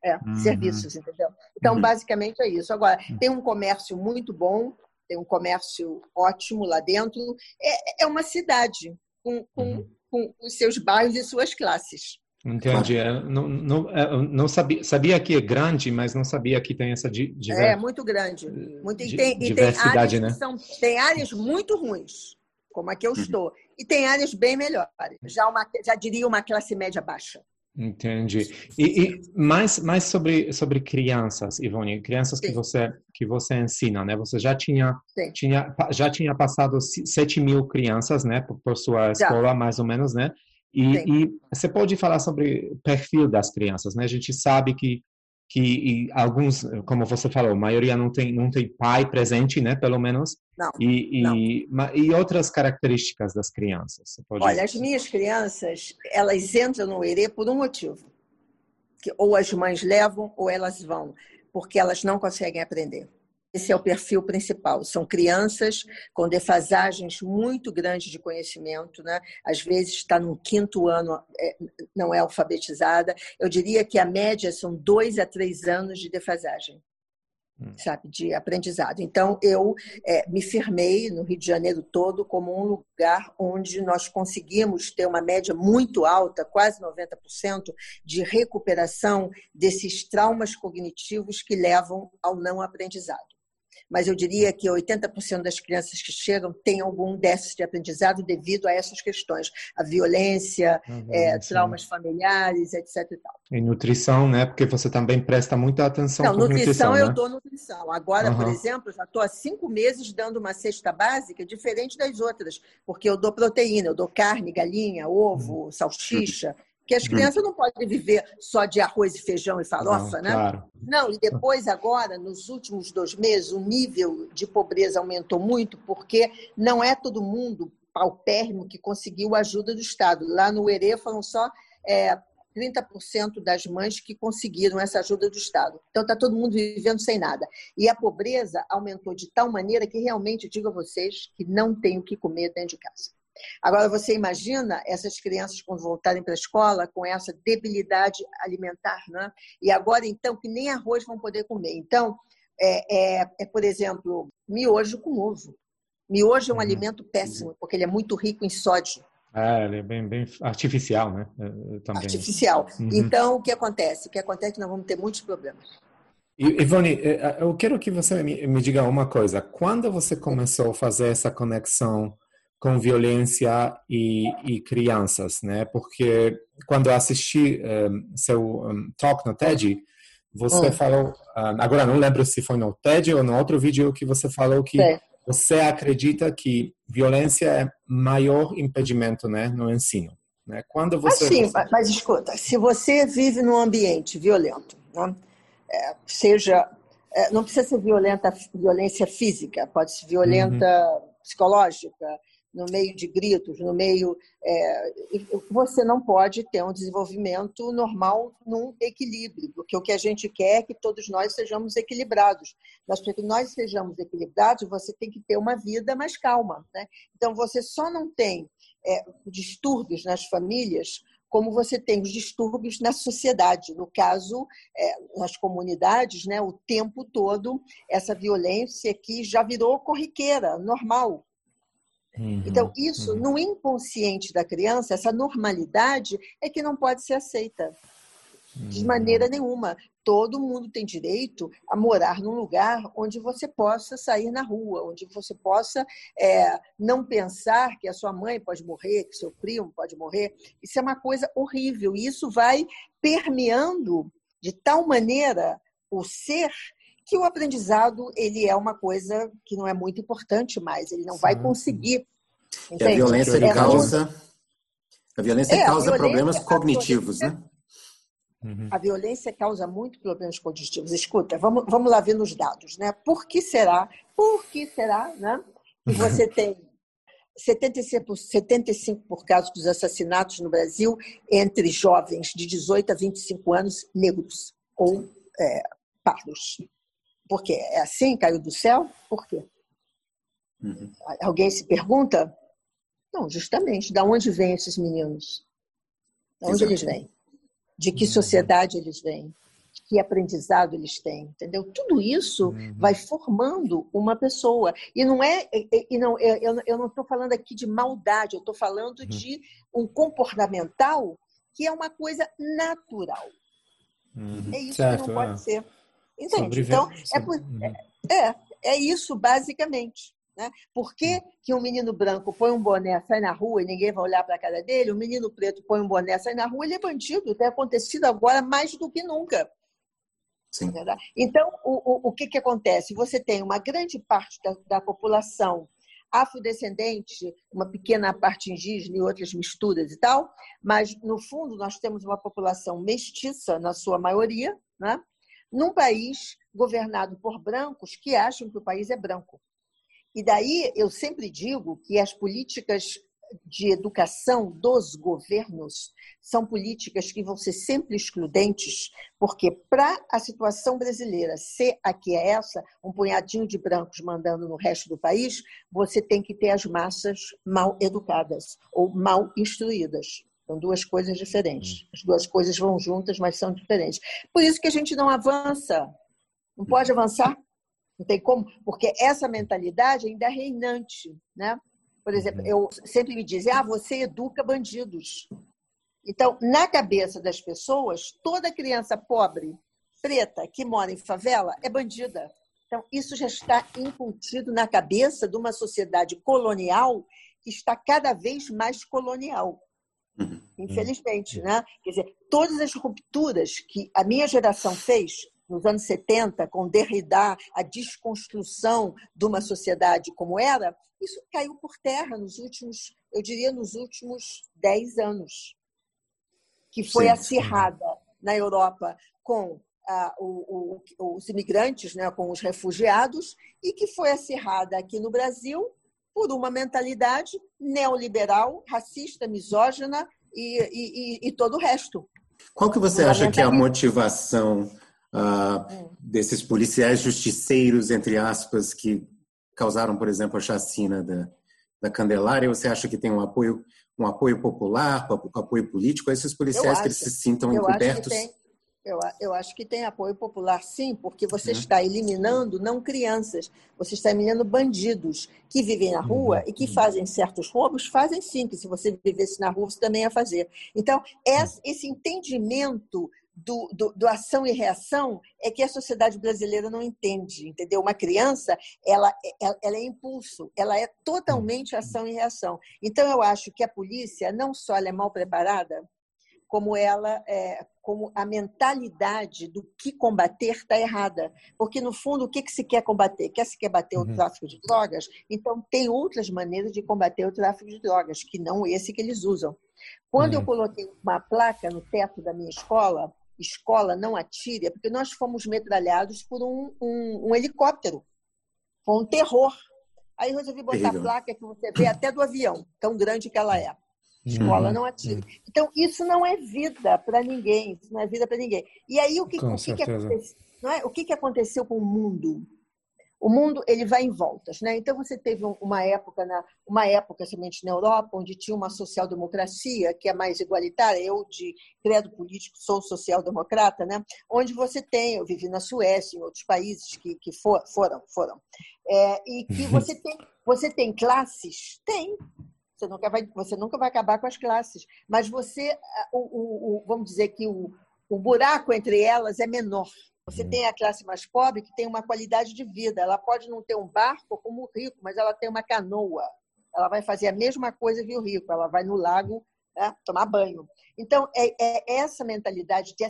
[SPEAKER 4] É, uhum. serviços, entendeu? Então, uhum. basicamente é isso. Agora, uhum. tem um comércio muito bom, tem um comércio ótimo lá dentro. É, é uma cidade, com, com, uhum. com os seus bairros e suas classes.
[SPEAKER 3] Entendi. É, não, não, é, não sabia, sabia que é grande, mas não sabia que tem essa diver...
[SPEAKER 4] É, muito grande. Muito, e tem, diversidade, e tem áreas né? São, tem áreas muito ruins, como a que eu uhum. estou, e tem áreas bem melhores. Já, uma, já diria uma classe média baixa.
[SPEAKER 3] Entendi. E, e, mais, mais sobre, sobre crianças, Ivone, crianças que você que você ensina, né? Você já tinha tinha já tinha passado 7 mil crianças, né, por, por sua escola, já. mais ou menos, né? E, e, você pode falar sobre o perfil das crianças, né? A gente sabe que que alguns, como você falou, a maioria não tem não tem pai presente, né? Pelo menos.
[SPEAKER 4] Não.
[SPEAKER 3] E,
[SPEAKER 4] não.
[SPEAKER 3] e, e outras características das crianças.
[SPEAKER 4] Olha, as minhas crianças, elas entram no ERE por um motivo. Que ou as mães levam ou elas vão, porque elas não conseguem aprender. Esse é o perfil principal. São crianças com defasagens muito grandes de conhecimento, né? Às vezes está no quinto ano, é, não é alfabetizada. Eu diria que a média são dois a três anos de defasagem. Hum. Sabe, de aprendizado. Então, eu é, me firmei no Rio de Janeiro todo como um lugar onde nós conseguimos ter uma média muito alta, quase 90%, de recuperação desses traumas cognitivos que levam ao não aprendizado mas eu diria que 80% das crianças que chegam têm algum déficit de aprendizado devido a essas questões, a violência, uhum, é, traumas familiares, etc. E, tal.
[SPEAKER 3] e nutrição, né? Porque você também presta muita atenção
[SPEAKER 4] Não, nutrição,
[SPEAKER 3] nutrição
[SPEAKER 4] eu
[SPEAKER 3] né?
[SPEAKER 4] dou nutrição. Agora, uhum. por exemplo, já estou há cinco meses dando uma cesta básica diferente das outras, porque eu dou proteína, eu dou carne, galinha, ovo, uhum. salsicha. Porque as uhum. crianças não podem viver só de arroz e feijão e farofa,
[SPEAKER 3] não,
[SPEAKER 4] né?
[SPEAKER 3] Claro.
[SPEAKER 4] Não, e depois, agora, nos últimos dois meses, o nível de pobreza aumentou muito, porque não é todo mundo paupérrimo que conseguiu a ajuda do Estado. Lá no Herê foram só é, 30% das mães que conseguiram essa ajuda do Estado. Então, está todo mundo vivendo sem nada. E a pobreza aumentou de tal maneira que realmente digo a vocês que não tem o que comer dentro de casa. Agora, você imagina essas crianças, quando voltarem para a escola, com essa debilidade alimentar, né? E agora, então, que nem arroz vão poder comer. Então, é, é, é por exemplo, miojo com ovo. Miojo é um uhum. alimento péssimo, porque ele é muito rico em sódio.
[SPEAKER 3] É, ele é bem, bem artificial, né?
[SPEAKER 4] Também. Artificial. Uhum. Então, o que acontece? O que acontece é que nós vamos ter muitos problemas.
[SPEAKER 3] Ivone, é, eu quero que você me diga uma coisa. Quando você começou a fazer essa conexão com violência e, e, crianças, né? Porque quando eu assisti um, seu um, talk no TED, você oh. falou, um, agora não lembro se foi no TED ou no outro vídeo que você falou que é. você acredita que violência é maior impedimento, né, no ensino, né? Quando você
[SPEAKER 4] assim, você... mas escuta, se você vive num ambiente violento, né? é, seja é, não precisa ser violenta, violência física, pode ser violenta uhum. psicológica, no meio de gritos, no meio. É, você não pode ter um desenvolvimento normal num equilíbrio, porque o que a gente quer é que todos nós sejamos equilibrados. Mas para que nós sejamos equilibrados, você tem que ter uma vida mais calma. Né? Então, você só não tem é, distúrbios nas famílias como você tem os distúrbios na sociedade, no caso, é, nas comunidades, né, o tempo todo, essa violência que já virou corriqueira, normal. Uhum, então, isso, uhum. no inconsciente da criança, essa normalidade é que não pode ser aceita. De uhum. maneira nenhuma. Todo mundo tem direito a morar num lugar onde você possa sair na rua, onde você possa é, não pensar que a sua mãe pode morrer, que seu primo pode morrer. Isso é uma coisa horrível. E isso vai permeando de tal maneira o ser que o aprendizado ele é uma coisa que não é muito importante mais, ele não Sim. vai conseguir.
[SPEAKER 5] E a violência é causa a violência é, causa a violência, problemas cognitivos, né?
[SPEAKER 4] Uhum. A violência causa muito problemas cognitivos. Escuta, vamos, vamos lá ver nos dados, né? Por que será? Por que será, né? Que você tem 75, 75 por causa dos assassinatos no Brasil entre jovens de 18 a 25 anos negros ou é, pardos. Por quê? É assim? Caiu do céu? Por quê? Uhum. Alguém se pergunta? Não, justamente. Da onde vêm esses meninos? Da onde Exato. eles vêm? De que uhum. sociedade eles vêm? De que aprendizado eles têm? Entendeu? Tudo isso uhum. vai formando uma pessoa. E não é. E não, eu não estou falando aqui de maldade, eu estou falando uhum. de um comportamental que é uma coisa natural. Uhum. É isso certo, que não pode é. ser. Entende? Então, é, por, uhum. é, é isso basicamente. Né? Por que, que um menino branco põe um boné, sai na rua e ninguém vai olhar para a cara dele? Um menino preto põe um boné, sai na rua, ele é bandido. Tem acontecido agora mais do que nunca. Sim. Então, o, o, o que, que acontece? Você tem uma grande parte da, da população afrodescendente, uma pequena parte indígena e outras misturas e tal, mas, no fundo, nós temos uma população mestiça, na sua maioria, né? Num país governado por brancos que acham que o país é branco. E daí eu sempre digo que as políticas de educação dos governos são políticas que vão ser sempre excludentes, porque para a situação brasileira ser a que é essa, um punhadinho de brancos mandando no resto do país, você tem que ter as massas mal educadas ou mal instruídas. São duas coisas diferentes. Hum. As duas coisas vão juntas, mas são diferentes. Por isso que a gente não avança. Não pode avançar. Não tem como, porque essa mentalidade ainda é reinante, né? Por exemplo, uhum. eu sempre me dizem, ah, você educa bandidos. Então, na cabeça das pessoas, toda criança pobre, preta, que mora em favela, é bandida. Então, isso já está incutido na cabeça de uma sociedade colonial que está cada vez mais colonial. Uhum. Infelizmente, né? Quer dizer, todas as rupturas que a minha geração fez nos anos 70, com Derrida, a desconstrução de uma sociedade como era, isso caiu por terra nos últimos, eu diria, nos últimos 10 anos, que foi sim, acirrada sim. na Europa com ah, o, o, os imigrantes, né, com os refugiados, e que foi acirrada aqui no Brasil por uma mentalidade neoliberal, racista, misógina e, e, e, todo o resto.
[SPEAKER 5] Qual que você acha que é a motivação uh, desses policiais justiceiros, entre aspas, que causaram, por exemplo, a chacina da, da Candelária? Você acha que tem um apoio, um apoio popular, um apoio político a esses policiais que eles se sintam encobertos?
[SPEAKER 4] Eu, eu acho que tem apoio popular, sim, porque você uhum. está eliminando não crianças, você está eliminando bandidos que vivem na rua uhum. e que uhum. fazem certos roubos, fazem sim, que se você vivesse na rua, você também ia fazer. Então, esse entendimento do, do, do, ação e reação é que a sociedade brasileira não entende, entendeu? Uma criança, ela, ela, ela, é impulso, ela é totalmente ação e reação. Então, eu acho que a polícia, não só é mal preparada, como ela, é, como a mentalidade do que combater está errada. Porque, no fundo, o que, que se quer combater? Quer se quer bater uhum. o tráfico de drogas? Então, tem outras maneiras de combater o tráfico de drogas, que não esse que eles usam. Quando uhum. eu coloquei uma placa no teto da minha escola, escola não atire, é porque nós fomos metralhados por um, um, um helicóptero. Foi um terror. Aí resolvi botar a placa que você vê até do avião, tão grande que ela é. Escola uhum. não atira. Então, isso não é vida para ninguém. Isso não é vida para ninguém. E aí, o que, o que, que aconteceu? Não é? O que, que aconteceu com o mundo? O mundo ele vai em voltas, né? Então você teve uma época na uma época somente na Europa onde tinha uma social democracia que é mais igualitária. Eu de credo político sou social democrata, né? Onde você tem, eu vivi na Suécia, em outros países que, que for, foram foram é, e que você tem você tem classes, tem você nunca vai, você nunca vai acabar com as classes, mas você, o, o, o vamos dizer que o, o buraco entre elas é menor. Você uhum. tem a classe mais pobre que tem uma qualidade de vida. Ela pode não ter um barco como o rico, mas ela tem uma canoa. Ela vai fazer a mesma coisa que o rico. Ela vai no lago né, tomar banho. Então, é, é essa mentalidade, de,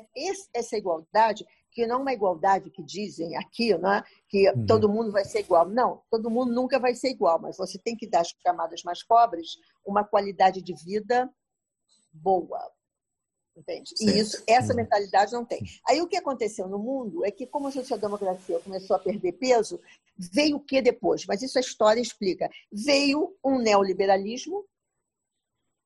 [SPEAKER 4] essa igualdade, que não é uma igualdade que dizem aqui, né, que uhum. todo mundo vai ser igual. Não, todo mundo nunca vai ser igual, mas você tem que dar às camadas mais pobres uma qualidade de vida boa, Entende? E isso, essa uhum. mentalidade não tem. Aí o que aconteceu no mundo é que, como a social-democracia começou a perder peso, veio o que depois? Mas isso a história explica. Veio um neoliberalismo,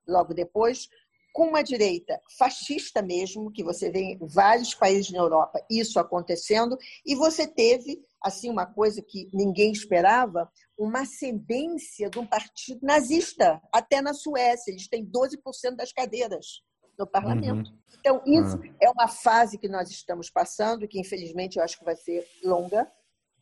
[SPEAKER 4] logo depois, com uma direita fascista mesmo, que você vê em vários países na Europa isso acontecendo, e você teve, assim, uma coisa que ninguém esperava, uma ascendência de um partido nazista, até na Suécia, eles têm 12% das cadeiras no parlamento. Uhum. Então, isso uhum. é uma fase que nós estamos passando, que infelizmente eu acho que vai ser longa,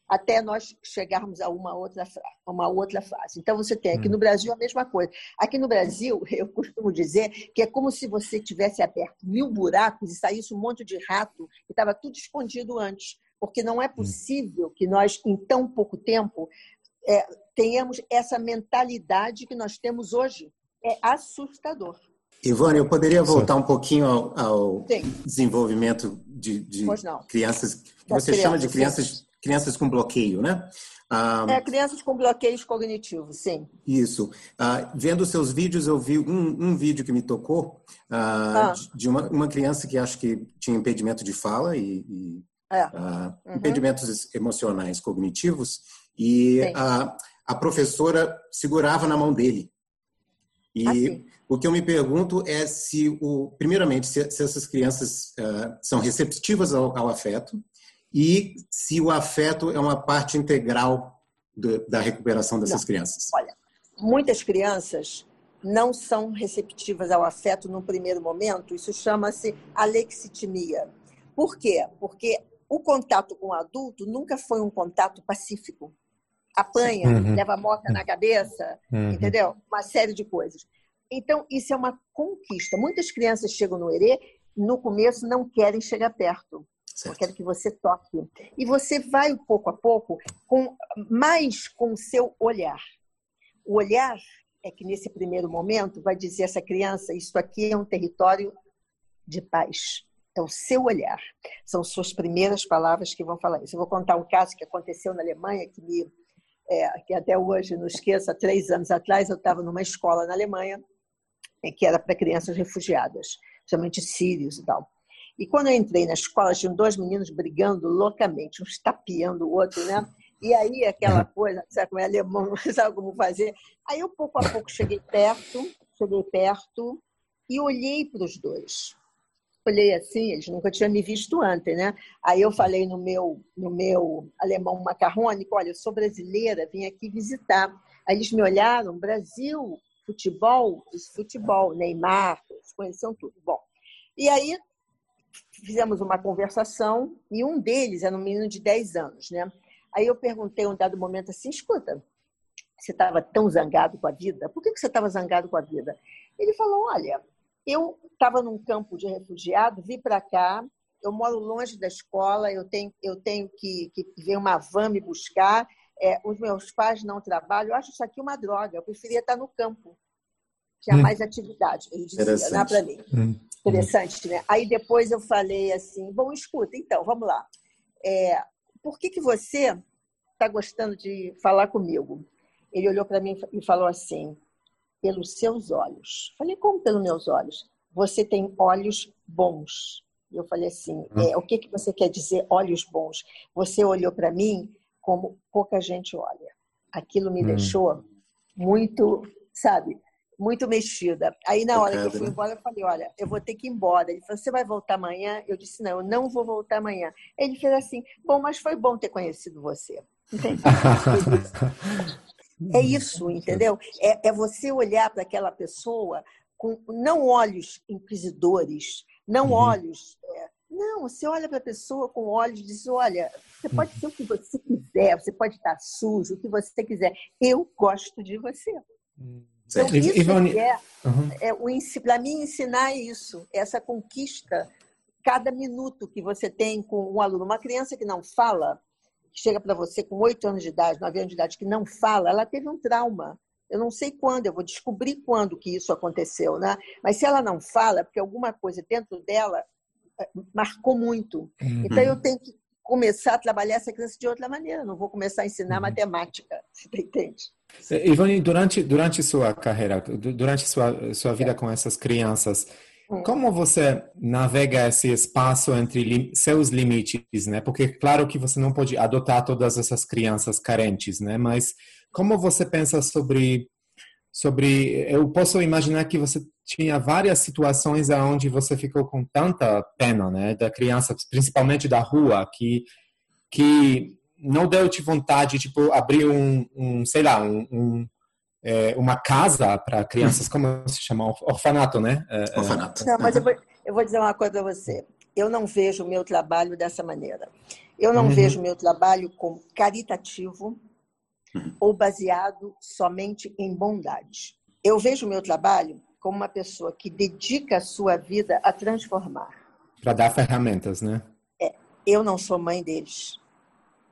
[SPEAKER 4] até nós chegarmos a uma outra, uma outra fase. Então, você tem aqui uhum. no Brasil a mesma coisa. Aqui no Brasil, eu costumo dizer que é como se você tivesse aberto mil buracos e saísse um monte de rato e estava tudo escondido antes. Porque não é hum. possível que nós, em tão pouco tempo, é, tenhamos essa mentalidade que nós temos hoje. É assustador.
[SPEAKER 5] Ivone, eu poderia voltar um pouquinho ao, ao desenvolvimento de, de crianças, que você chama de crianças, crianças com bloqueio, né?
[SPEAKER 4] Ah, é, crianças com bloqueios cognitivos, sim.
[SPEAKER 5] Isso. Ah, vendo seus vídeos, eu vi um, um vídeo que me tocou ah, ah. de uma, uma criança que acho que tinha impedimento de fala e, e é. uhum. impedimentos emocionais cognitivos, e a, a professora segurava na mão dele. E assim. o que eu me pergunto é se, o, primeiramente, se, se essas crianças uh, são receptivas ao, ao, afeto e se o afeto é uma parte integral do, da recuperação dessas
[SPEAKER 4] não.
[SPEAKER 5] crianças.
[SPEAKER 4] Olha, muitas crianças não são receptivas ao afeto no primeiro momento. Isso chama-se alexitimia. Por quê? Porque o contato com o adulto nunca foi um contato pacífico apanha, uhum. leva mota na cabeça, uhum. entendeu? Uma série de coisas. Então, isso é uma conquista. Muitas crianças chegam no Herê, no começo não querem chegar perto. Certo. querem que você toque. E você vai pouco a pouco com mais com o seu olhar. O olhar é que nesse primeiro momento vai dizer essa criança, isso aqui é um território de paz. É o seu olhar. São suas primeiras palavras que vão falar isso. Eu vou contar um caso que aconteceu na Alemanha que me é, que até hoje não esqueço, há três anos atrás eu estava numa escola na Alemanha é, que era para crianças refugiadas, principalmente sírios e tal. E quando eu entrei na escola, tinham dois meninos brigando loucamente, um tapeando o outro, né? E aí aquela coisa, sabe como é alemão, não sabe como fazer. Aí eu pouco a pouco cheguei perto, cheguei perto e olhei para os dois olhei assim, eles nunca tinham me visto antes, né? Aí eu falei no meu, no meu alemão macarrônico, olha, eu sou brasileira, vim aqui visitar. Aí eles me olharam, Brasil, futebol, futebol, Neymar, eles conheciam tudo. Bom, e aí fizemos uma conversação e um deles era um menino de 10 anos, né? Aí eu perguntei um dado momento assim, escuta, você estava tão zangado com a vida? Por que você estava zangado com a vida? Ele falou, olha, eu estava num campo de refugiado, vi para cá, eu moro longe da escola, eu tenho, eu tenho que, que ver uma van me buscar, é, os meus pais não trabalham, eu acho isso aqui uma droga, eu preferia estar no campo. Tinha hum. mais atividade, ele dizia, não para mim. Hum. Interessante, né? Aí depois eu falei assim, bom, escuta, então, vamos lá. É, por que, que você está gostando de falar comigo? Ele olhou para mim e falou assim, pelos seus olhos. Falei, como pelos meus olhos? Você tem olhos bons. Eu falei assim, é, o que, que você quer dizer olhos bons? Você olhou para mim como pouca gente olha. Aquilo me hum. deixou muito, sabe, muito mexida. Aí, na hora que eu fui né? embora, eu falei: Olha, eu vou ter que ir embora. Ele falou: Você vai voltar amanhã? Eu disse: Não, eu não vou voltar amanhã. Ele fez assim: Bom, mas foi bom ter conhecido você. Entendeu? é isso, entendeu? É, é você olhar para aquela pessoa com não olhos inquisidores, não uhum. olhos. É, não, você olha para a pessoa com olhos e diz: olha, você pode ser o que você quiser, você pode estar sujo, o que você quiser. Eu gosto de você. Hum. Então, isso Ivone... é, uhum. é para mim, ensinar isso, essa conquista, cada minuto que você tem com um aluno. Uma criança que não fala, que chega para você com oito anos de idade, nove anos de idade, que não fala, ela teve um trauma. Eu não sei quando, eu vou descobrir quando que isso aconteceu, né? Mas se ela não fala, porque alguma coisa dentro dela eh, marcou muito. Uhum. Então eu tenho que começar a trabalhar essa criança de outra maneira. Não vou começar a ensinar uhum. matemática, você entende?
[SPEAKER 3] Ivone, durante, durante sua carreira, durante sua, sua vida com essas crianças, hum. como você navega esse espaço entre seus limites, né? Porque claro que você não pode adotar todas essas crianças carentes, né? Mas como você pensa sobre sobre eu posso imaginar que você tinha várias situações onde você ficou com tanta pena, né, da criança, principalmente da rua, que que não deu-te vontade, tipo, abrir um, um sei lá, um, um é, uma casa para crianças, como se chama? Orfanato, né?
[SPEAKER 4] É, é. Orfanato. Não, mas eu vou, eu vou dizer uma coisa para você. Eu não vejo o meu trabalho dessa maneira. Eu não uhum. vejo o meu trabalho como caritativo uhum. ou baseado somente em bondade. Eu vejo o meu trabalho como uma pessoa que dedica a sua vida a transformar.
[SPEAKER 3] Para dar ferramentas, né?
[SPEAKER 4] É. Eu não sou mãe deles.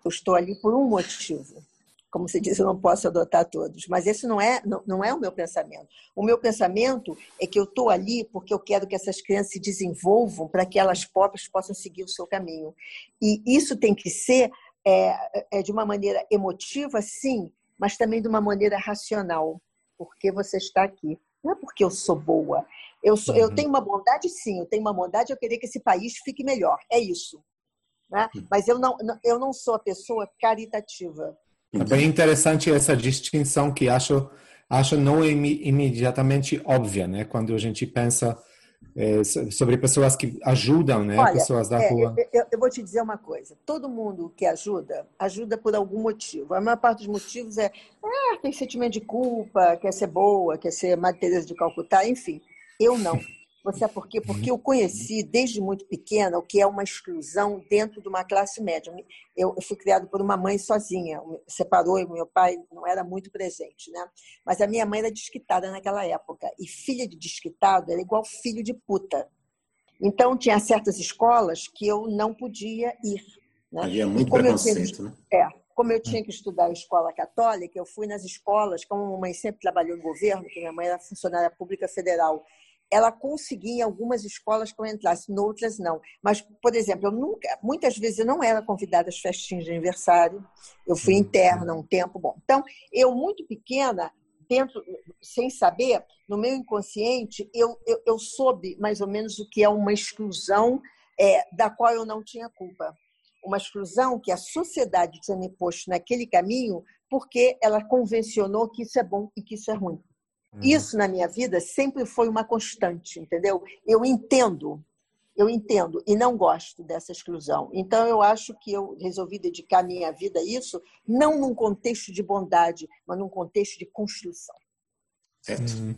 [SPEAKER 4] Eu estou ali por um motivo. Como se diz, eu não posso adotar todos. Mas esse não é, não, não é o meu pensamento. O meu pensamento é que eu estou ali porque eu quero que essas crianças se desenvolvam para que elas próprias possam seguir o seu caminho. E isso tem que ser é, é de uma maneira emotiva, sim, mas também de uma maneira racional. Porque você está aqui. Não é porque eu sou boa. Eu, sou, uhum. eu tenho uma bondade, sim. Eu tenho uma bondade, eu querer que esse país fique melhor. É isso. Né? Hum. Mas eu não, eu não sou a pessoa caritativa.
[SPEAKER 3] É bem interessante essa distinção que acho, acho não imediatamente óbvia, né? Quando a gente pensa é, sobre pessoas que ajudam, né?
[SPEAKER 4] Olha,
[SPEAKER 3] pessoas da
[SPEAKER 4] é,
[SPEAKER 3] rua.
[SPEAKER 4] Eu, eu, vou te dizer uma coisa: todo mundo que ajuda, ajuda por algum motivo. A maior parte dos motivos é ah, tem sentimento de culpa, quer ser boa, quer ser Madre Teresa de Calcutá, enfim. Eu não. Você sabe por quê? Porque eu conheci desde muito pequena o que é uma exclusão dentro de uma classe média. Eu, fui criada por uma mãe sozinha, separou e meu pai não era muito presente, né? Mas a minha mãe era desquitada naquela época e filha de desquitado era igual filho de puta. Então tinha certas escolas que eu não podia ir.
[SPEAKER 5] Né? Havia muito preconceito,
[SPEAKER 4] tinha,
[SPEAKER 5] né?
[SPEAKER 4] É, como eu tinha que estudar escola católica, eu fui nas escolas, como a mamãe sempre trabalhou no governo, que minha mãe era funcionária pública federal, ela conseguia em algumas escolas que eu entrasse, em outras não. Mas, por exemplo, eu nunca, muitas vezes eu não era convidada às festinhas de aniversário, eu fui uhum. interna um tempo. Bom, então, eu muito pequena, dentro, sem saber, no meu inconsciente, eu, eu, eu soube mais ou menos o que é uma exclusão é, da qual eu não tinha culpa. Uma exclusão que a sociedade tinha me posto naquele caminho porque ela convencionou que isso é bom e que isso é ruim. Uhum. Isso na minha vida sempre foi uma constante, entendeu? Eu entendo, eu entendo e não gosto dessa exclusão. Então eu acho que eu resolvi dedicar minha vida a isso, não num contexto de bondade, mas num contexto de construção.
[SPEAKER 3] Certo. Uhum.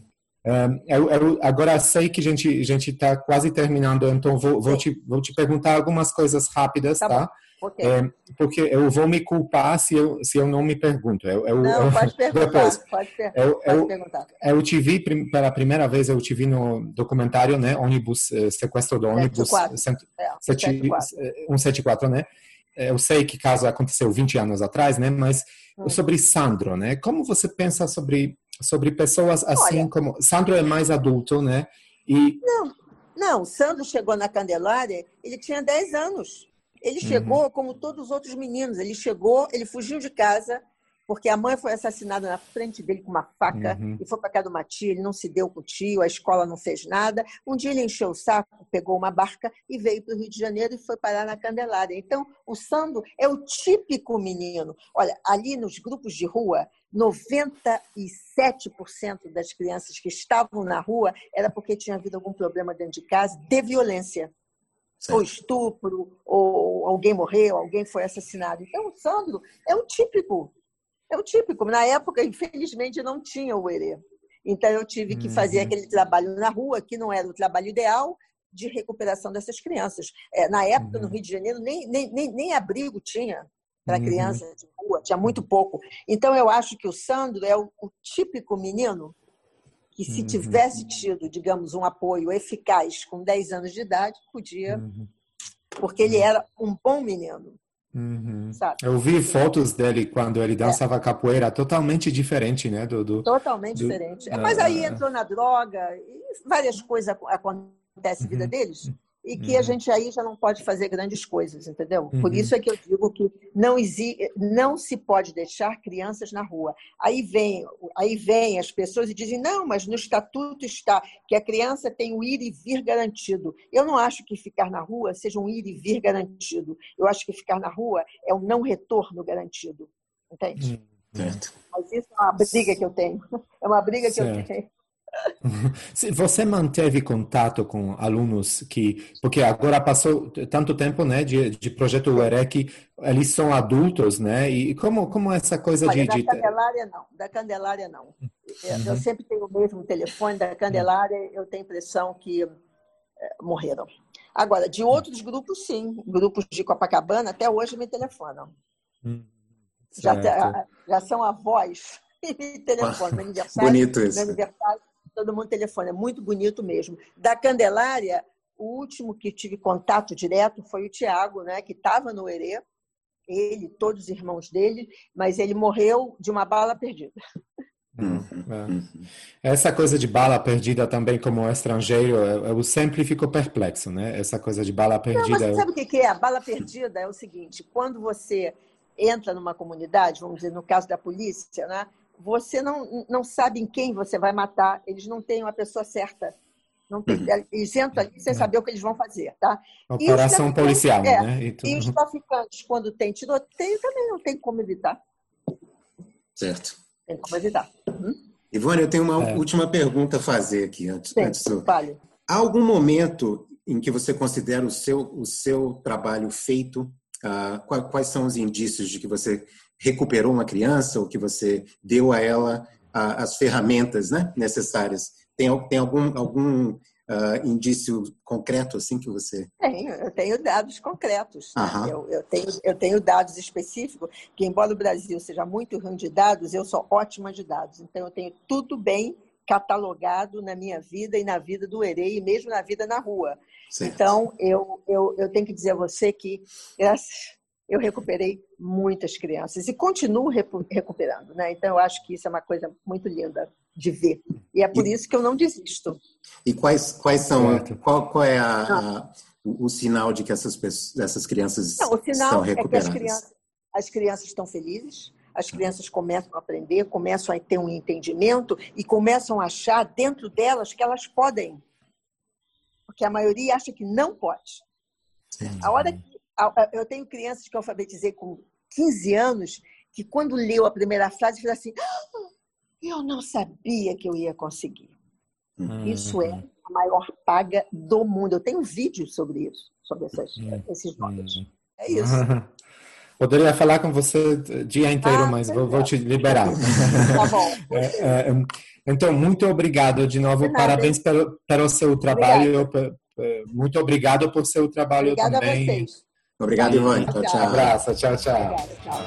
[SPEAKER 3] eu, eu, agora sei que a gente a gente está quase terminando, então vou, vou te vou te perguntar algumas coisas rápidas, tá? tá? Okay. É, porque eu vou me culpar se eu, se eu não me pergunto. Eu, eu,
[SPEAKER 4] não,
[SPEAKER 3] eu,
[SPEAKER 4] pode perguntar. Depois, pode, per eu, pode
[SPEAKER 3] eu, perguntar. Eu te vi pela primeira vez, eu te vi no documentário, né? Ônibus, eh, sequestro do ônibus 174, é, né? Eu sei que caso aconteceu 20 anos atrás, né? Mas hum. sobre Sandro, né? Como você pensa sobre, sobre pessoas assim Olha, como... Sandro é mais adulto, né?
[SPEAKER 4] E... Não, não. Sandro chegou na Candelária, ele tinha 10 anos. Ele uhum. chegou como todos os outros meninos. Ele chegou, ele fugiu de casa, porque a mãe foi assassinada na frente dele com uma faca uhum. e foi para casa de uma tia, ele não se deu com o tio, a escola não fez nada. Um dia ele encheu o saco, pegou uma barca e veio para o Rio de Janeiro e foi parar na Candelária. Então, o Sandro é o típico menino. Olha, ali nos grupos de rua, 97% das crianças que estavam na rua era porque tinha havido algum problema dentro de casa de violência. Certo. Ou estupro, ou alguém morreu, alguém foi assassinado. Então, o Sandro é o típico é o típico. Na época, infelizmente, não tinha o erê. Então, eu tive que fazer uhum. aquele trabalho na rua, que não era o trabalho ideal, de recuperação dessas crianças. É, na época, uhum. no Rio de Janeiro, nem, nem, nem, nem abrigo tinha para uhum. criança de rua, tinha muito pouco. Então, eu acho que o Sandro é o, o típico menino que, se uhum. tivesse tido, digamos, um apoio eficaz com 10 anos de idade, podia. Uhum. Porque ele era um bom menino.
[SPEAKER 3] Uhum. Eu vi fotos dele quando ele dançava é. capoeira, totalmente diferente, né? Do, do
[SPEAKER 4] totalmente do, diferente. Uh, Mas aí entrou na droga e várias coisas acontecem na vida uhum. deles e que a uhum. gente aí já não pode fazer grandes coisas, entendeu? Por uhum. isso é que eu digo que não, existe, não se pode deixar crianças na rua. Aí vem, aí vem as pessoas e dizem, não, mas no estatuto está que a criança tem o ir e vir garantido. Eu não acho que ficar na rua seja um ir e vir garantido. Eu acho que ficar na rua é um não retorno garantido. Entende? Hum, certo. Mas isso é uma briga que eu tenho. É uma briga certo. que eu tenho.
[SPEAKER 3] Você manteve contato com alunos que, porque agora passou tanto tempo, né, de, de projeto UEREC, eles são adultos, né? E como como essa coisa
[SPEAKER 4] Olha,
[SPEAKER 3] de,
[SPEAKER 4] da
[SPEAKER 3] de...
[SPEAKER 4] Candelária não, da Candelária não. Uhum. Eu sempre tenho o mesmo telefone da Candelária, eu tenho a impressão que é, morreram. Agora, de outros grupos, sim, grupos de Copacabana até hoje me telefonam. Hum, já, já são avós e me telefonam. Meu aniversário,
[SPEAKER 5] Bonito isso.
[SPEAKER 4] Aniversário todo mundo telefone, é muito bonito mesmo. Da Candelária, o último que tive contato direto foi o Tiago, né, que estava no Herê, ele, todos os irmãos dele, mas ele morreu de uma bala perdida.
[SPEAKER 3] Uhum. É. Essa coisa de bala perdida também como estrangeiro, eu sempre fico perplexo, né? Essa coisa de bala perdida. Não,
[SPEAKER 4] sabe o que é? A bala perdida é o seguinte: quando você entra numa comunidade, vamos dizer, no caso da polícia, né? Você não, não sabe em quem você vai matar, eles não têm uma pessoa certa. Não tem, uhum. eles entram ali sem saber o que eles vão fazer, tá?
[SPEAKER 3] Operação policial, é, né?
[SPEAKER 4] E, e, os traficantes, quando tem tiroteio, também não tem como evitar.
[SPEAKER 5] Certo.
[SPEAKER 4] Tem como evitar. Uhum.
[SPEAKER 5] Ivone, eu tenho uma é. última pergunta a fazer aqui antes.
[SPEAKER 4] Sim,
[SPEAKER 5] antes do...
[SPEAKER 4] vale.
[SPEAKER 5] Há algum momento em que você considera o seu, o seu trabalho feito? Uh, quais são os indícios de que você recuperou uma criança ou que você deu a ela a, as ferramentas né, necessárias. Tem, tem algum, algum uh, indício concreto assim que você.
[SPEAKER 4] Tenho, eu tenho dados concretos. Né? Eu, eu, tenho, eu tenho dados específicos, que embora o Brasil seja muito ruim de dados, eu sou ótima de dados. Então eu tenho tudo bem catalogado na minha vida e na vida do Erei, e mesmo na vida na rua. Certo. Então, eu, eu, eu tenho que dizer a você que, graças, eu recuperei muitas crianças e continuo recuperando, né? Então eu acho que isso é uma coisa muito linda de ver e é por e, isso que eu não desisto.
[SPEAKER 5] E quais quais são qual, qual é a, a, o, o, sinal de que essas pessoas, essas crianças não, o sinal estão recuperadas? É que as crianças,
[SPEAKER 4] as crianças estão felizes, as crianças começam a aprender, começam a ter um entendimento e começam a achar dentro delas que elas podem, porque a maioria acha que não pode. Sim. A hora que eu tenho crianças que eu alfabetizei com 15 anos, que quando leu a primeira frase, falou assim: ah, eu não sabia que eu ia conseguir. Uhum. Isso é a maior paga do mundo. Eu tenho um vídeo sobre isso, sobre essas, uhum. esses nomes. Uhum. É isso.
[SPEAKER 3] Poderia falar com você o dia inteiro, ah, mas vou, vou, te liberar.
[SPEAKER 4] Tá bom.
[SPEAKER 3] É, é, então, muito obrigado de novo. De Parabéns pelo, pelo seu trabalho. Muito obrigado por seu trabalho
[SPEAKER 4] Obrigada
[SPEAKER 3] também.
[SPEAKER 4] A vocês.
[SPEAKER 5] Obrigado, Ivone.
[SPEAKER 3] Tchau, tchau. Abraço, tchau, tchau. Obrigada, tchau.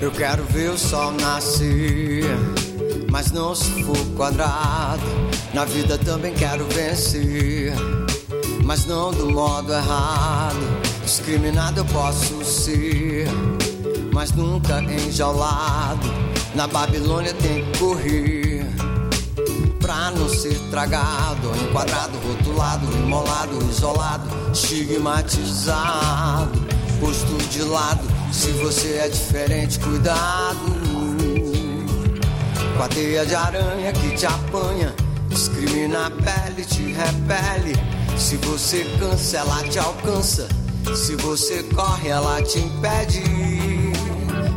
[SPEAKER 2] Eu quero ver o sol nascer, mas não se for quadrado. Na vida também quero vencer, mas não do modo errado. Discriminado eu posso ser, mas nunca enjaulado. Na Babilônia tem que correr pra não ser tragado, enquadrado, rotulado, imolado, isolado, estigmatizado. lado. Se você é diferente, cuidado. Com a teia de aranha que te apanha, discrimina a pele, te repele. Se você cansa, ela te alcança. Se você corre, ela te impede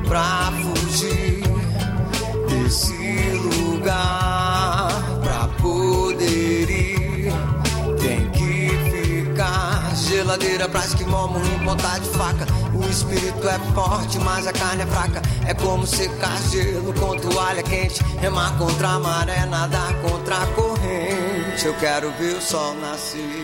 [SPEAKER 2] pra fugir desse lugar geladeira pra esquimó, em ponta de faca. O espírito é forte, mas a carne é fraca. É como secar gelo com toalha quente. Remar contra a maré, nadar contra a corrente. Eu quero ver o sol nascer.